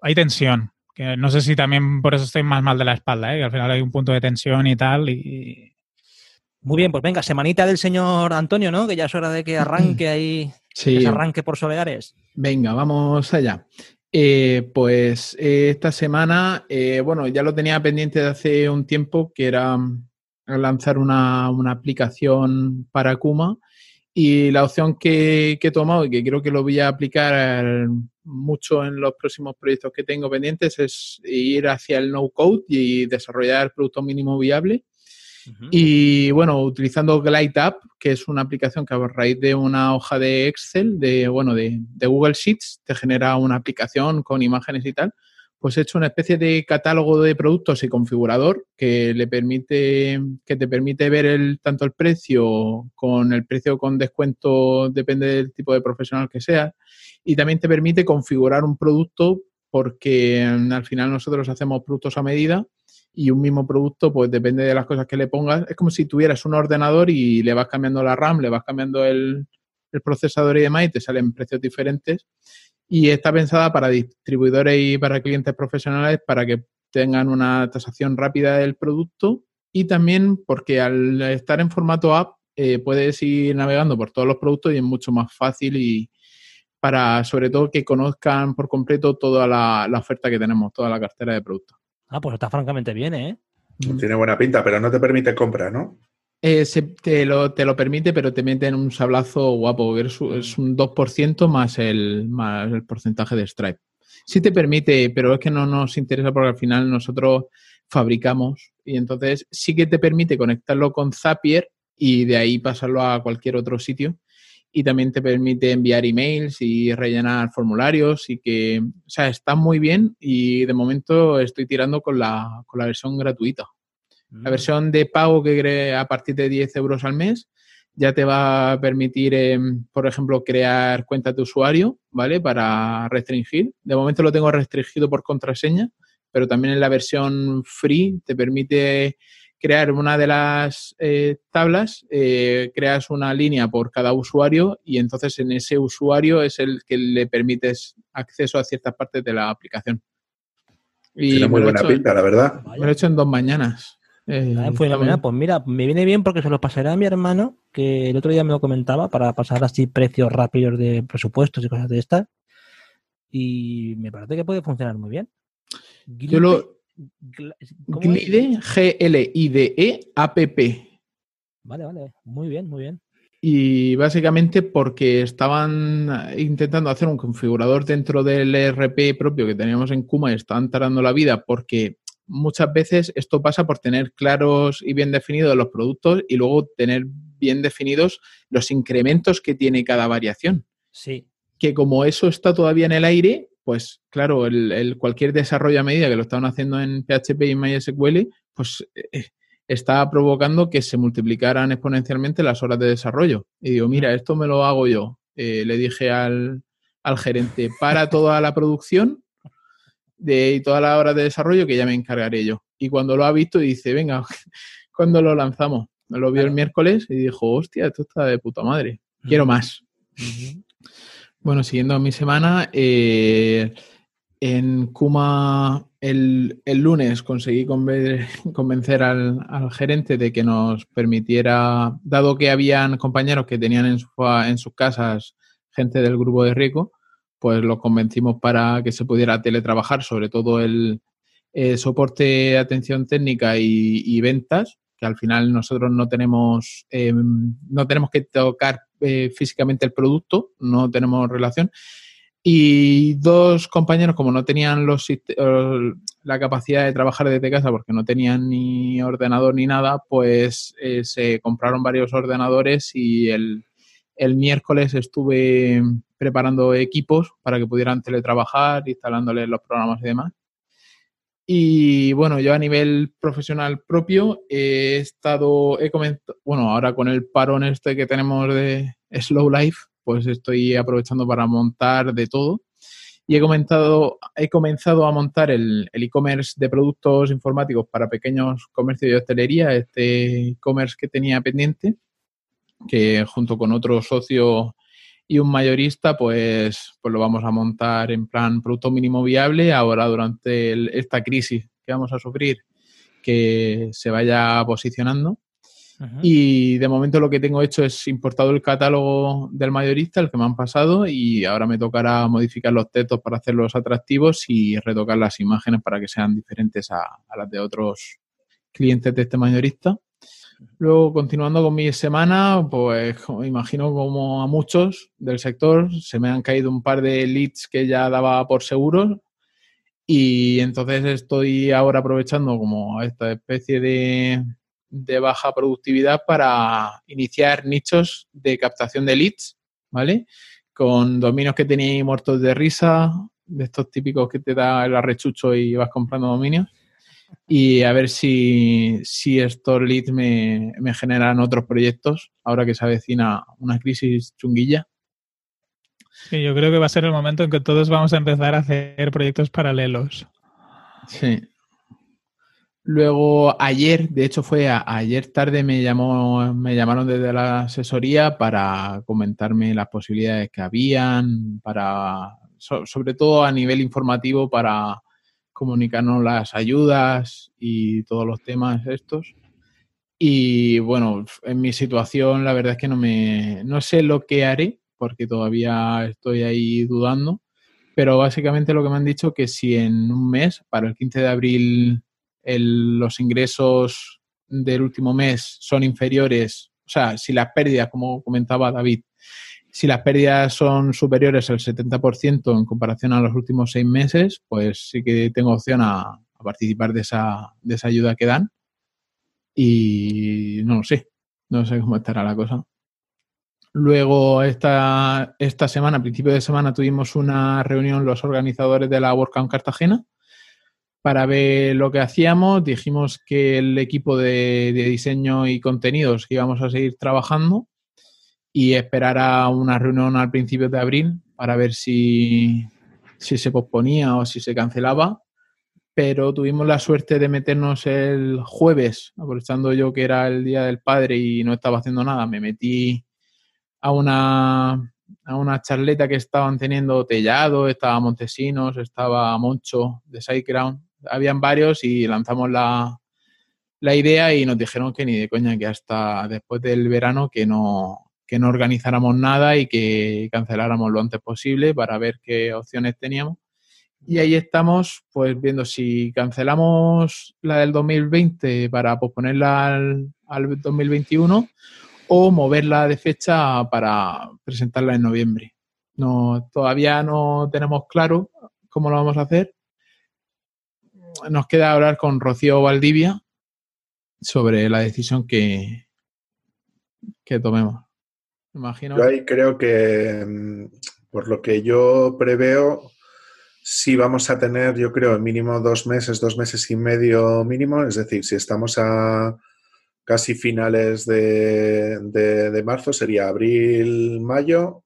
Hay tensión, que no sé si también por eso estoy más mal de la espalda, ¿eh? que al final hay un punto de tensión y tal y... Muy bien, pues venga, semanita del señor Antonio, ¿no? Que ya es hora de que arranque ahí, sí. arranque por Soleares. Venga, vamos allá. Eh, pues eh, esta semana, eh, bueno, ya lo tenía pendiente de hace un tiempo, que era mm, lanzar una, aplicación para Kuma. Y la opción que, que, he tomado y que creo que lo voy a aplicar mucho en los próximos proyectos que tengo pendientes es ir hacia el no-code y desarrollar producto mínimo viable y bueno, utilizando GlideUp, que es una aplicación que a raíz de una hoja de Excel, de, bueno, de, Google Sheets, te genera una aplicación con imágenes y tal, pues he hecho una especie de catálogo de productos y configurador que le permite, que te permite ver el, tanto el precio con el precio con descuento, depende del tipo de profesional que sea, y también te permite configurar un producto porque mm, al final nosotros hacemos productos a medida y un mismo producto, pues depende de las cosas que le pongas. Es como si tuvieras un ordenador y le vas cambiando la RAM, le vas cambiando el, procesador y demás y te salen precios diferentes. Y está pensada para distribuidores y para clientes profesionales para que tengan una tasación rápida del producto y también porque al estar en formato app eh, puedes ir navegando por todos los productos y es mucho más fácil y para sobre todo que conozcan por completo toda la oferta que tenemos, toda la cartera de productos. Ah, pues está francamente bien, ¿eh? Tiene buena pinta, pero no te permite compra, ¿no? Eh, te, lo, te, lo, permite, pero te mete en un sablazo guapo. Es, es un 2% más el, más el porcentaje de Stripe. Sí te permite, pero es que no nos interesa porque al final nosotros fabricamos y entonces sí que te permite conectarlo con Zapier y de ahí pasarlo a cualquier otro sitio y también te permite enviar emails y rellenar formularios y que, o sea, está muy bien y de momento estoy tirando con la, con la versión gratuita. La mm. versión de pago que crea a partir de 10 euros al mes ya te va a permitir, em, por ejemplo, crear cuentas de usuario, ¿vale? Para restringir. De momento lo tengo restringido por contraseña, pero también en la versión free te permite crear una de las eh, tablas, eh, creas una línea por cada usuario y entonces en ese usuario es el que le permites acceso a ciertas partes de la aplicación. Y Tiene muy buena pinta, la verdad. Me lo he hecho en dos mañanas. Eh, pues mira, me viene bien porque se lo pasaré a mi hermano, que el otro día me lo comentaba, para pasar así precios rápidos de presupuestos y cosas de estas. Y me parece que puede funcionar muy bien. Yo lo, Glide, G-L-I-D-E, A-P-P. Vale, vale, muy bien, muy bien. Y básicamente porque estaban intentando hacer un configurador dentro del ERP propio que teníamos en Kuma y estaban tardando la vida porque muchas veces esto pasa por tener claros y bien definidos los productos y luego tener bien definidos los incrementos que tiene cada variación. Sí. Que como eso está todavía en el aire, pues claro, el, cualquier desarrollo a medida que lo estaban haciendo en PHP y MySQL, pues eh, está provocando que se multiplicaran exponencialmente las horas de desarrollo. Y digo, mira, esto me lo hago yo. Eh, le dije al, gerente, para toda la producción de, y todas las horas de desarrollo que ya me encargaré yo. Y cuando lo ha visto, dice, venga, ¿cuándo lo lanzamos? Lo vio el miércoles y dijo, hostia, esto está de puta madre. Quiero más. Bueno, siguiendo mi semana, eh, en Kuma el, lunes conseguí convencer al, gerente de que nos permitiera, dado que habían compañeros que tenían en, en sus casas gente del grupo de riesgo, pues los convencimos para que se pudiera teletrabajar, sobre todo el, soporte, atención técnica y, ventas, que al final nosotros no tenemos, em, no tenemos que tocar eh, físicamente el producto, no tenemos relación. Y dos compañeros, como no tenían los, la capacidad de trabajar desde casa porque no tenían ni ordenador ni nada, pues eh, se compraron varios ordenadores y el, el, miércoles estuve preparando equipos para que pudieran teletrabajar, instalándoles los programas y demás. Y bueno, yo a nivel profesional propio he estado, he comentado, bueno, ahora con el parón este que tenemos de Slow Life, pues estoy aprovechando para montar de todo. Y he, comentado, he comenzado a montar el e-commerce de productos informáticos para pequeños comercios de hostelería, este e-commerce que tenía pendiente, que junto con otro socio y un mayorista, pues, pues lo vamos a montar en plan producto mínimo viable ahora durante esta crisis que vamos a sufrir, que se vaya posicionando. Y de momento lo que tengo hecho es importado el catálogo del mayorista, el que me han pasado, y ahora me tocará modificar los textos para hacerlos atractivos y retocar las imágenes para que sean diferentes a las de otros clientes de este mayorista. Luego, continuando con mi semana, pues imagino como a muchos del sector, se me han caído un par de leads que ya daba por seguros y entonces estoy ahora aprovechando como esta especie de, de baja productividad para iniciar nichos de captación de leads, ¿vale? Con dominios que tenéis muertos de risa, de estos típicos que te da el arrechucho y vas comprando dominios y a ver si, si estos leads me, me, generan otros proyectos ahora que se avecina una crisis chunguilla. Sí, yo creo que va a ser el momento en que todos vamos a empezar a hacer proyectos paralelos. Sí. Luego ayer, de hecho fue ayer tarde me llamó, me llamaron desde la asesoría para comentarme las posibilidades que habían, para sobre todo a nivel informativo para comunicarnos las ayudas y todos los temas estos. Y bueno, en mi situación la verdad es que no me no sé lo que haré porque todavía estoy ahí dudando, pero básicamente lo que me han dicho que si en un mes, para el 15 de abril, los ingresos del último mes son inferiores, o sea, si las pérdidas, como comentaba David, si las pérdidas son superiores al 70% en comparación a los últimos seis meses, pues sí que tengo opción a, participar de esa, de esa ayuda que dan. Y no lo sé, no sé cómo estará la cosa. Luego, esta, esta semana, a principio de semana, tuvimos una reunión los organizadores de la WordCamp Cartagena para ver lo que hacíamos. Dijimos que el equipo de, de diseño y contenidos íbamos a seguir trabajando y esperar a una reunión al principio de abril para ver si, se posponía o si se cancelaba. Pero tuvimos la suerte de meternos el jueves, aprovechando yo que era el Día del Padre y no estaba haciendo nada. Me metí a una, a una charleta que estaban teniendo Tellado, estaba Montesinos, estaba Moncho de Sideground. Habían varios y lanzamos la, la idea y nos dijeron que ni de coña, que hasta después del verano que no, que no organizáramos nada y que canceláramos lo antes posible para ver qué opciones teníamos. Y ahí estamos, pues viendo si cancelamos la del 2020 para posponerla al, 2021 o moverla de fecha para presentarla en noviembre. No, todavía no tenemos claro cómo lo vamos a hacer. Nos queda hablar con Rocío Valdivia sobre la decisión que, que tomemos. Imagino. Yo ahí creo que, mm, por lo que yo preveo, sí vamos a tener, yo creo, mínimo dos meses, dos meses y medio mínimo. Es decir, si estamos a casi finales de, marzo, sería abril, mayo.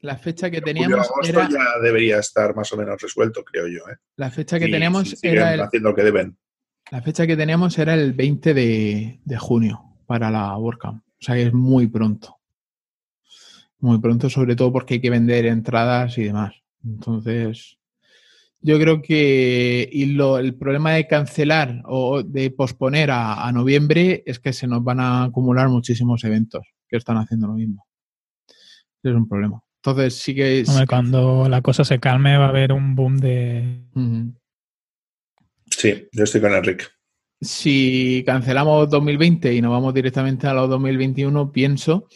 La fecha que teníamos. Julio, agosto ya debería estar más o menos resuelto, creo yo. ¿eh? La fecha que teníamos era. El... haciendo que deben. La fecha que teníamos era el 20 de, de junio para la WordCamp. O sea que es muy pronto. Muy pronto, sobre todo porque hay que vender entradas y demás. Entonces, yo creo que y lo, el problema de cancelar o de posponer a, noviembre es que se nos van a acumular muchísimos eventos que están haciendo lo mismo. Es un problema. Entonces sí que... cuando la cosa se calme va a haber un boom de... Sí, yo estoy con Enrique si cancelamos 2020 y nos vamos directamente a los 2021, pienso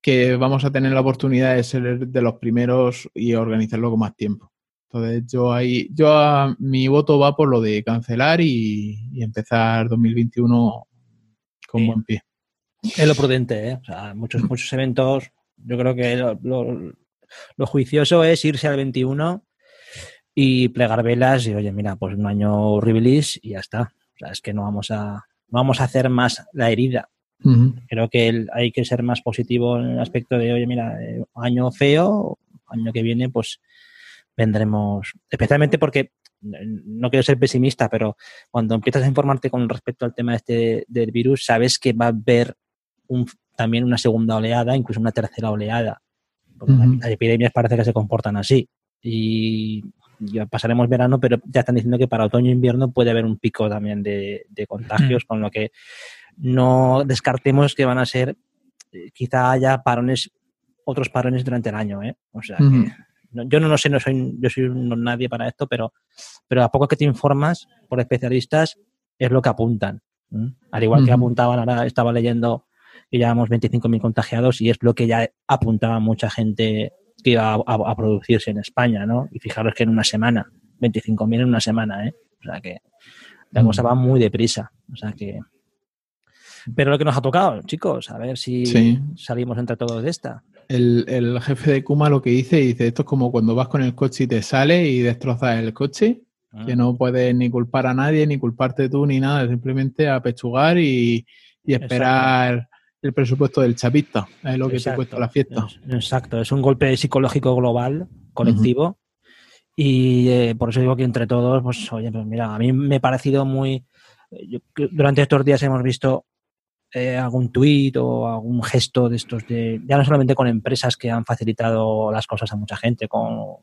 que vamos a tener la oportunidad de ser de los primeros y organizarlo con más tiempo. Entonces, yo ahí, yo mi voto va por lo de cancelar y, empezar 2021 con buen pie. Es lo prudente, ¿eh? O sea, muchos, muchos eventos. Yo creo que lo, lo juicioso es irse al 21 y plegar velas y, oye, mira, pues un año release y ya está. O sea, es que no vamos a, no vamos a hacer más la herida. Creo que hay que ser más positivo en el aspecto de, oye, mira, eh, año feo, año que viene, pues vendremos, especialmente porque no quiero ser pesimista, pero cuando empiezas a informarte con respecto al tema este del virus, sabes que va a haber un, también una segunda oleada, incluso una tercera oleada. Las epidemias parece que se comportan así. Y ya pasaremos verano, pero ya están diciendo que para otoño e invierno puede haber un pico también de, contagios, con lo que no descartemos que van a ser, eh, quizá haya parones, otros parones durante el año. ¿eh? O sea, que yo no lo sé, no soy, yo soy nadie para esto, pero, pero a poco que te informas por especialistas es lo que apuntan. Al igual que apuntaban, ahora estaba leyendo que llevamos 25.000 contagiados y es lo que ya apuntaba mucha gente que iba a, producirse en España, ¿no? Y fijaros que en una semana, 25.000 en una semana, ¿eh? O sea que la cosa va muy deprisa. O sea que. Pero lo que nos ha tocado, chicos, a ver si salimos entre todos de esta. El, jefe de Kuma lo que dice, dice, esto es como cuando vas con el coche y te sale y destrozas el coche, que ah. no puedes ni culpar a nadie, ni culparte tú, ni nada, simplemente apechugar y, y esperar el presupuesto del chapista, es lo que te cuesta la fiesta. Exacto, es un golpe psicológico global, colectivo, y eh, por eso digo que entre todos, pues oye, pues mira, a mí me ha parecido muy... durante estos días hemos visto eh, algún tuit o algún gesto de estos, de, ya no solamente con empresas que han facilitado las cosas a mucha gente con,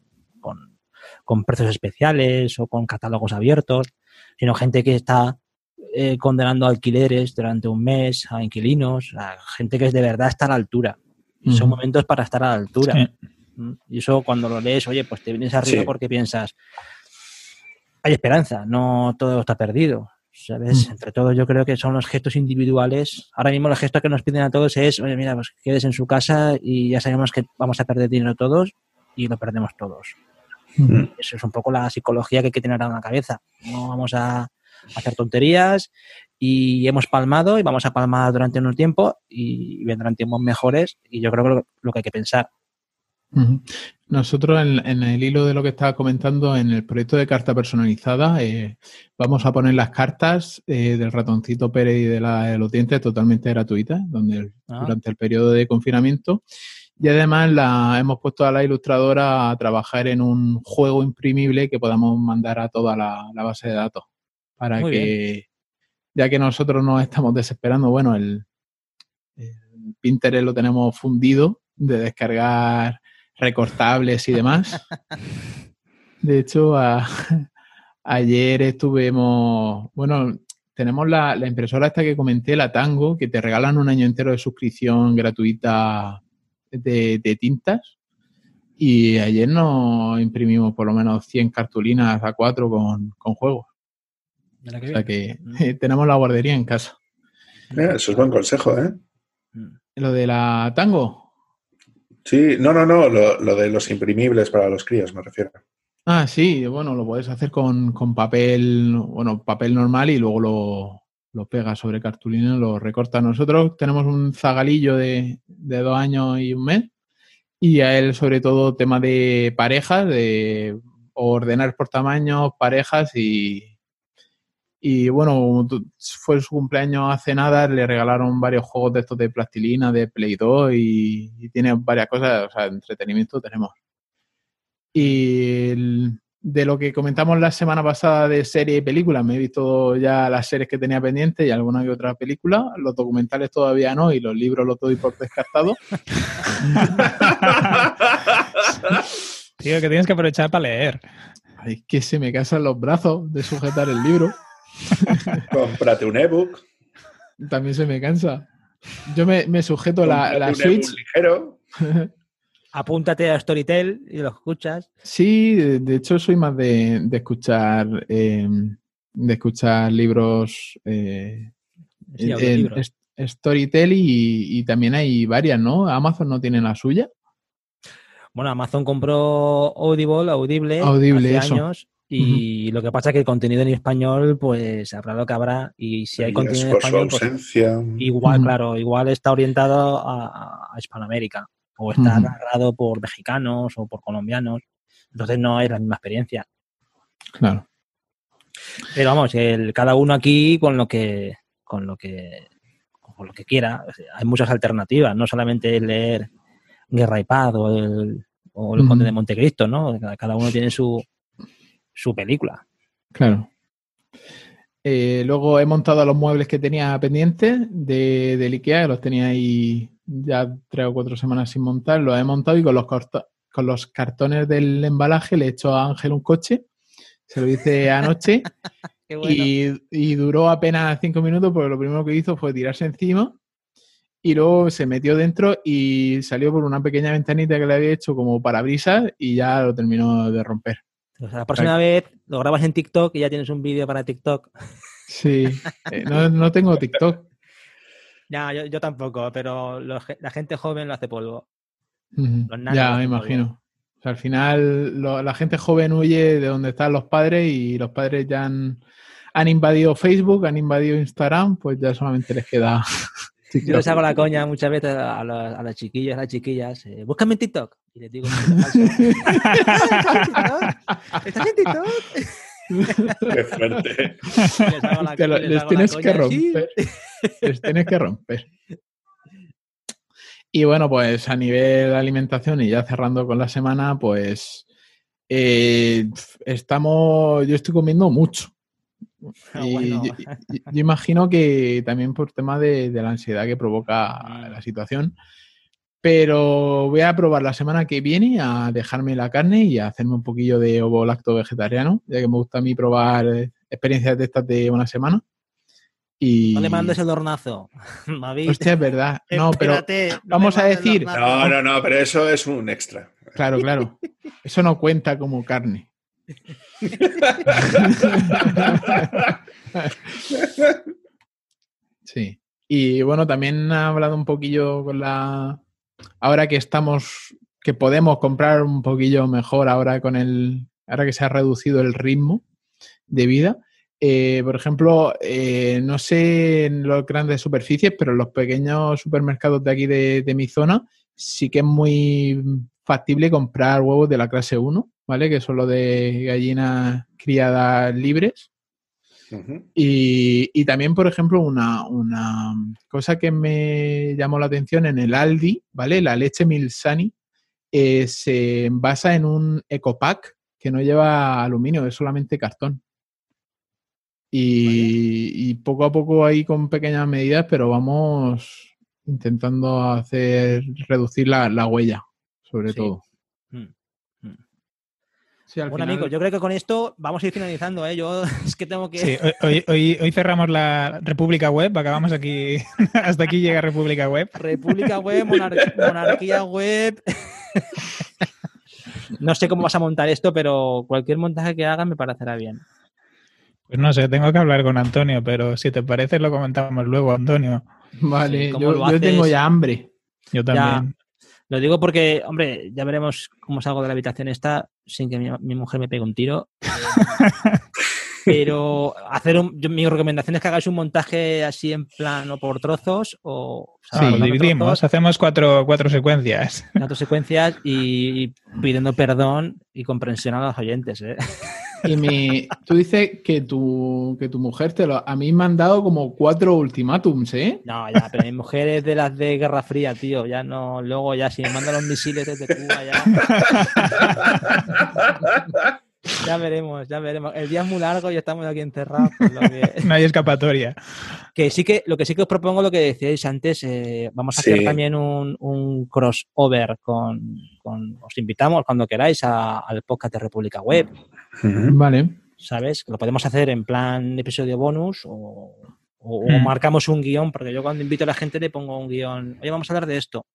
con precios especiales o con catálogos abiertos, sino gente que está eh, condenando alquileres durante un mes a inquilinos, a gente que es de verdad está a la altura. Son momentos para estar a la altura. Mm, y eso cuando lo lees, oye, pues te vienes arriba porque piensas, hay esperanza, no todo está perdido. ¿Sabes? Entre todos yo creo que son los gestos individuales. Ahora mismo el gesto que nos piden a todos es, oye, mira, pues quedes en su casa y ya sabemos que vamos a perder dinero todos y lo perdemos todos. Eso es un poco la psicología que hay que tener en la cabeza. No vamos a, hacer tonterías y hemos palmado y vamos a palmar durante un tiempo y vendrán tiempos mejores y yo creo que lo, lo que hay que pensar. Nosotros en, el hilo de lo que estaba comentando, en el proyecto de carta personalizada, eh, vamos a poner las cartas eh, del ratoncito Pérez y de, la, de los dientes totalmente gratuitas, donde ah. durante el periodo de confinamiento. Y además la, hemos puesto a la ilustradora a trabajar en un juego imprimible que podamos mandar a toda la base de datos para que, ya que nosotros nos estamos desesperando, bueno, el, Pinterest lo tenemos fundido de descargar recortables y demás. De hecho, ayer estuvimos, bueno, tenemos la, impresora esta que comenté, la Tango, que te regalan un año entero de suscripción gratuita de, tintas. Y ayer nos imprimimos por lo menos 100 cartulinas a 4 con, con juegos. O sea que mm. tenemos la guardería en casa. eso es buen consejo, ¿eh? Mm. ¿Lo de la tango? Sí, no, no, no, lo, de los imprimibles para los críos me refiero. Ah, sí, bueno, lo puedes hacer con, papel, bueno, papel normal y luego lo, lo pegas sobre cartulina, lo recortas. Nosotros tenemos un zagalillo de, de dos años y un mes y a él sobre todo tema de parejas, de ordenar por tamaños, parejas y, y bueno, fue su cumpleaños hace nada, le regalaron varios juegos de estos de plastilina, de Play 2 y, tiene varias cosas, o sea, entretenimiento tenemos. Y de lo que comentamos la semana pasada de series y películas, me he visto ya las series que tenía pendientes y alguna que otra película, los documentales todavía no y los libros los doy por descartado. Tío, que tienes que aprovechar para leer. Es que se me casan los brazos de sujetar el libro. Cómprate un ebook. También se me cansa. Yo me, sujeto la, la Switch. ligero. Apúntate a Storytel y lo escuchas. Sí, de, hecho soy más de, escuchar em, de escuchar libros, eh, Storytel y, también hay varias, ¿no? Amazon no tiene la suya. Bueno, Amazon compró Audible, Audible, Audible hace años y lo que pasa es que el contenido en español, pues habrá lo que habrá. Y si hay contenido en español, pues, igual, claro, igual está orientado a, Hispanoamérica o está narrado por mexicanos o por colombianos. Entonces no es la misma experiencia. Claro. Pero vamos, el, cada uno aquí con lo que con lo que con lo que quiera. Hay muchas alternativas, no solamente leer Guerra y Paz o el, o el Conde de Montecristo, ¿no? Cada uno tiene su, su película. Claro. Eh, luego he montado los muebles que tenía pendientes de, del IKEA, que los tenía ahí ya tres o cuatro semanas sin montar. Los he montado y con los, con los cartones del embalaje le he hecho a Ángel un coche. Se lo hice anoche y, duró apenas cinco minutos porque lo primero que hizo fue tirarse encima y luego se metió dentro y salió por una pequeña ventanita que le había hecho como parabrisas y ya lo terminó de romper. La próxima vez lo grabas en TikTok y ya tienes un vídeo para TikTok. Sí, eh, no, tengo TikTok. Ya, yo, tampoco, pero la gente joven lo hace polvo. ya, me imagino al final la gente joven huye de donde están los padres y los padres ya han, invadido Facebook, han invadido Instagram, pues ya solamente les queda... Yo les hago la coña muchas veces a, las chiquillas, a las chiquillas, eh, búscame en TikTok. Y les digo, ¿estás en TikTok? Qué fuerte. Les, tienes que romper. Les tienes que romper. Y bueno, pues a nivel de alimentación y ya cerrando con la semana, pues eh, estamos, yo estoy comiendo mucho. Ah, y yo, imagino que también por tema de, la ansiedad que provoca mm. la situación. Pero voy a probar la semana que viene a dejarme la carne y a hacerme un poquillo de ovo lacto vegetariano, ya que me gusta a mí probar experiencias de estas de una semana. No le mandes el hornazo, Hostia, es verdad. No, pero vamos a decir. No, no, no, pero eso es un extra. Claro, claro. Eso no cuenta como carne. sí. Y bueno, también ha hablado un poquillo con la. Ahora que estamos, que podemos comprar un poquillo mejor ahora con el. Ahora que se ha reducido el ritmo de vida, eh, por ejemplo, eh, no sé en las grandes superficies, pero en los pequeños supermercados de aquí de, mi zona sí que es muy factible comprar huevos de la clase 1, ¿vale? Que son los de gallinas criadas libres. y, también, por ejemplo, una, una, cosa que me llamó la atención en el Aldi, ¿vale? La leche Milsani eh, se basa en un ecopack que no lleva aluminio, es solamente cartón. Y, poco a poco ahí con pequeñas medidas, pero vamos intentando hacer reducir la, huella, sobre todo. Mm, mm. bueno, amigos, yo creo que con esto vamos a ir finalizando. ¿eh? Yo es que tengo que. Sí, hoy, hoy, cerramos la República Web, acabamos aquí. Hasta aquí llega República Web. República Web, Monarquía Web. no sé cómo vas a montar esto, pero cualquier montaje que hagas me parecerá bien. Pues no sé, tengo que hablar con Antonio, pero si te parece lo comentamos luego, Antonio. Vale, yo, tengo ya hambre. Yo también. Lo digo porque, hombre, ya veremos cómo salgo de la habitación esta sin que mi, mujer me pegue un tiro. Pero hacer un, mi recomendación es que hagáis un montaje así en plano por trozos o... sí, lo dividimos, hacemos cuatro, cuatro secuencias. Cuatro secuencias y, pidiendo perdón y comprensión a los oyentes. ¿eh? Y mi, tú dices que tu, que tu mujer te lo... A mí me han dado como cuatro ultimátums, ¿eh? No, ya, pero mi mujer es de las de Guerra Fría, tío. Ya no... Luego ya, si me mandan los misiles desde Cuba, ya... Ya veremos, ya veremos. El día es muy largo y estamos aquí encerrados. no hay escapatoria. Que sí que, lo que sí que os propongo, lo que decíais antes, eh, vamos a hacer también un, crossover con, Os invitamos cuando queráis al podcast de República Web. Vale. ¿Sabes? Lo podemos hacer en plan episodio bonus o, marcamos un guion, porque yo cuando invito a la gente le pongo un guion. Oye, vamos a hablar de esto.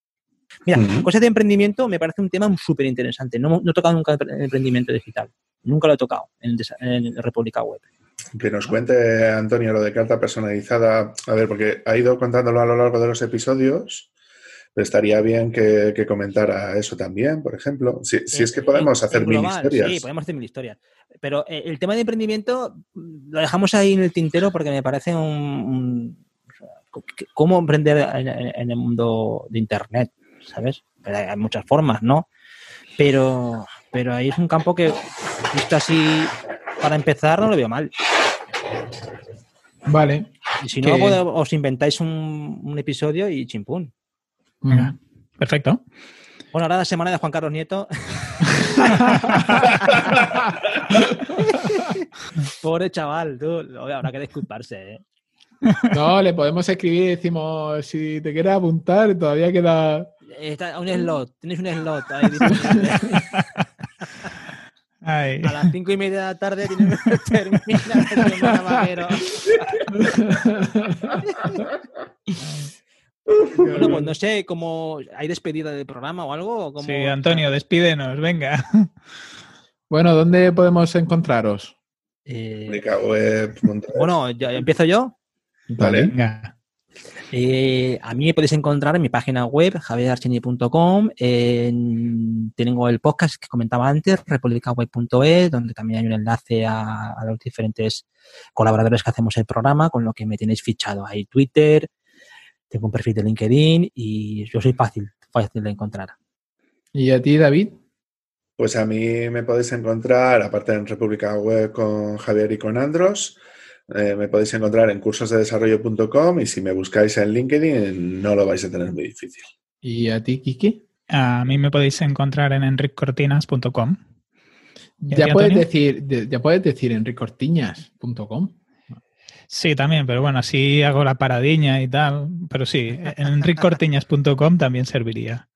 Mira, cosas de emprendimiento me parece un tema súper interesante. No, no he tocado nunca el emprendimiento digital. Nunca lo he tocado en, en República Web. Que nos cuente, Antonio, lo de carta personalizada. A ver, porque ha ido contándolo a lo largo de los episodios. Pero estaría bien que, comentara eso también, por ejemplo. Si, es que podemos hacer mil historias. Sí, podemos hacer mil historias. Pero eh, el tema de emprendimiento lo dejamos ahí en el tintero porque me parece un. cómo emprender en, el mundo de Internet, ¿sabes? Hay muchas formas, ¿no? Pero pero ahí es un campo que, visto así para empezar no lo veo mal. Vale. Y si no, Que- os inventáis un, un episodio y chimpún. Venga, Perfecto. Bueno, ahora la semana de Juan Carlos Nieto. Pobre chaval, tú. Habrá que disculparse, ¿eh? No, le podemos escribir y decimos, si te quieres apuntar, todavía queda... Está un slot, tienes un slot ahí. Ay. A las cinco y media de la tarde tienes que terminar el. Bueno, pues no sé, como hay despedida del programa o algo. o cómo- Sí, Antonio, despídenos, venga. Bueno, ¿dónde podemos encontraros? Eh, bueno, ya, empiezo yo. Vale. Venga. Eh, a mí me podéis encontrar en mi página web, javierarchini.com. en- Tengo el podcast que comentaba antes, republicaweb.es, donde también hay un enlace a, a los diferentes colaboradores que hacemos el programa, con lo que me tenéis fichado. Hay Twitter, tengo un perfil de LinkedIn y yo soy fácil, fácil de encontrar. ¿Y a ti, David? Pues a mí me podéis encontrar, aparte en República Web con Javier y con Andros, eh, me podéis encontrar en cursosdedesarrollo.com y si me buscáis en LinkedIn no lo vais a tener muy difícil. ¿Y a ti, Kiki? A mí me podéis encontrar en enriccortinas.com. ¿Y a Ya puedes, decir, de- ya puedes decir enricortiñas.com. Sí, también, pero bueno, así hago la paradiña y tal. Pero sí, en enriccortiñas.com también serviría.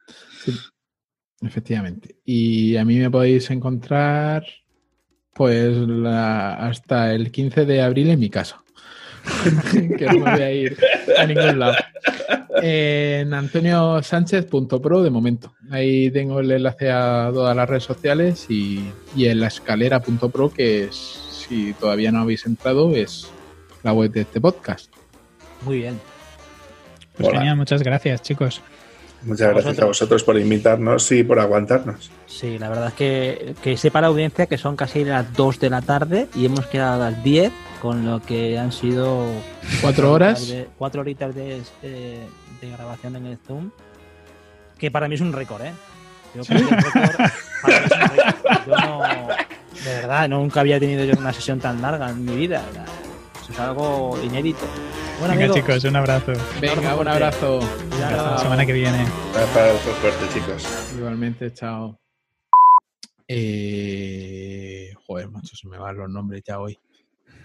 Efectivamente. Y a mí me podéis encontrar pues la- hasta el 15 de abril en mi casa. que no me voy a ir a ningún lado. En antoniosánchez.pro de momento. Ahí tengo el enlace a todas las redes sociales y, y en la escalera.pro que es, si todavía no habéis entrado, es la web de este podcast. Muy bien. Pues Hola. genial, muchas gracias, chicos. Muchas gracias a vosotros por invitarnos y por aguantarnos. Sí, la verdad es que, que sepa la audiencia que son casi las 2 de la tarde y hemos quedado a las 10, con lo que han sido Cuatro horas. de- cuatro horitas de, de- de grabación en el Zoom, que para mí es un récord, ¿eh? Yo creo que el récord para mí es un récord. Yo no, de verdad, nunca había tenido yo una sesión tan larga en mi vida. Es algo inédito. Bueno, Venga, amigos, chicos, un abrazo. Venga, un abrazo. Hasta la semana que viene. Para el fuerte, chicos. Igualmente, chao. Eh, joder, macho, se me van los nombres ya hoy.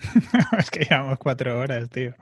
es que llevamos cuatro horas, tío.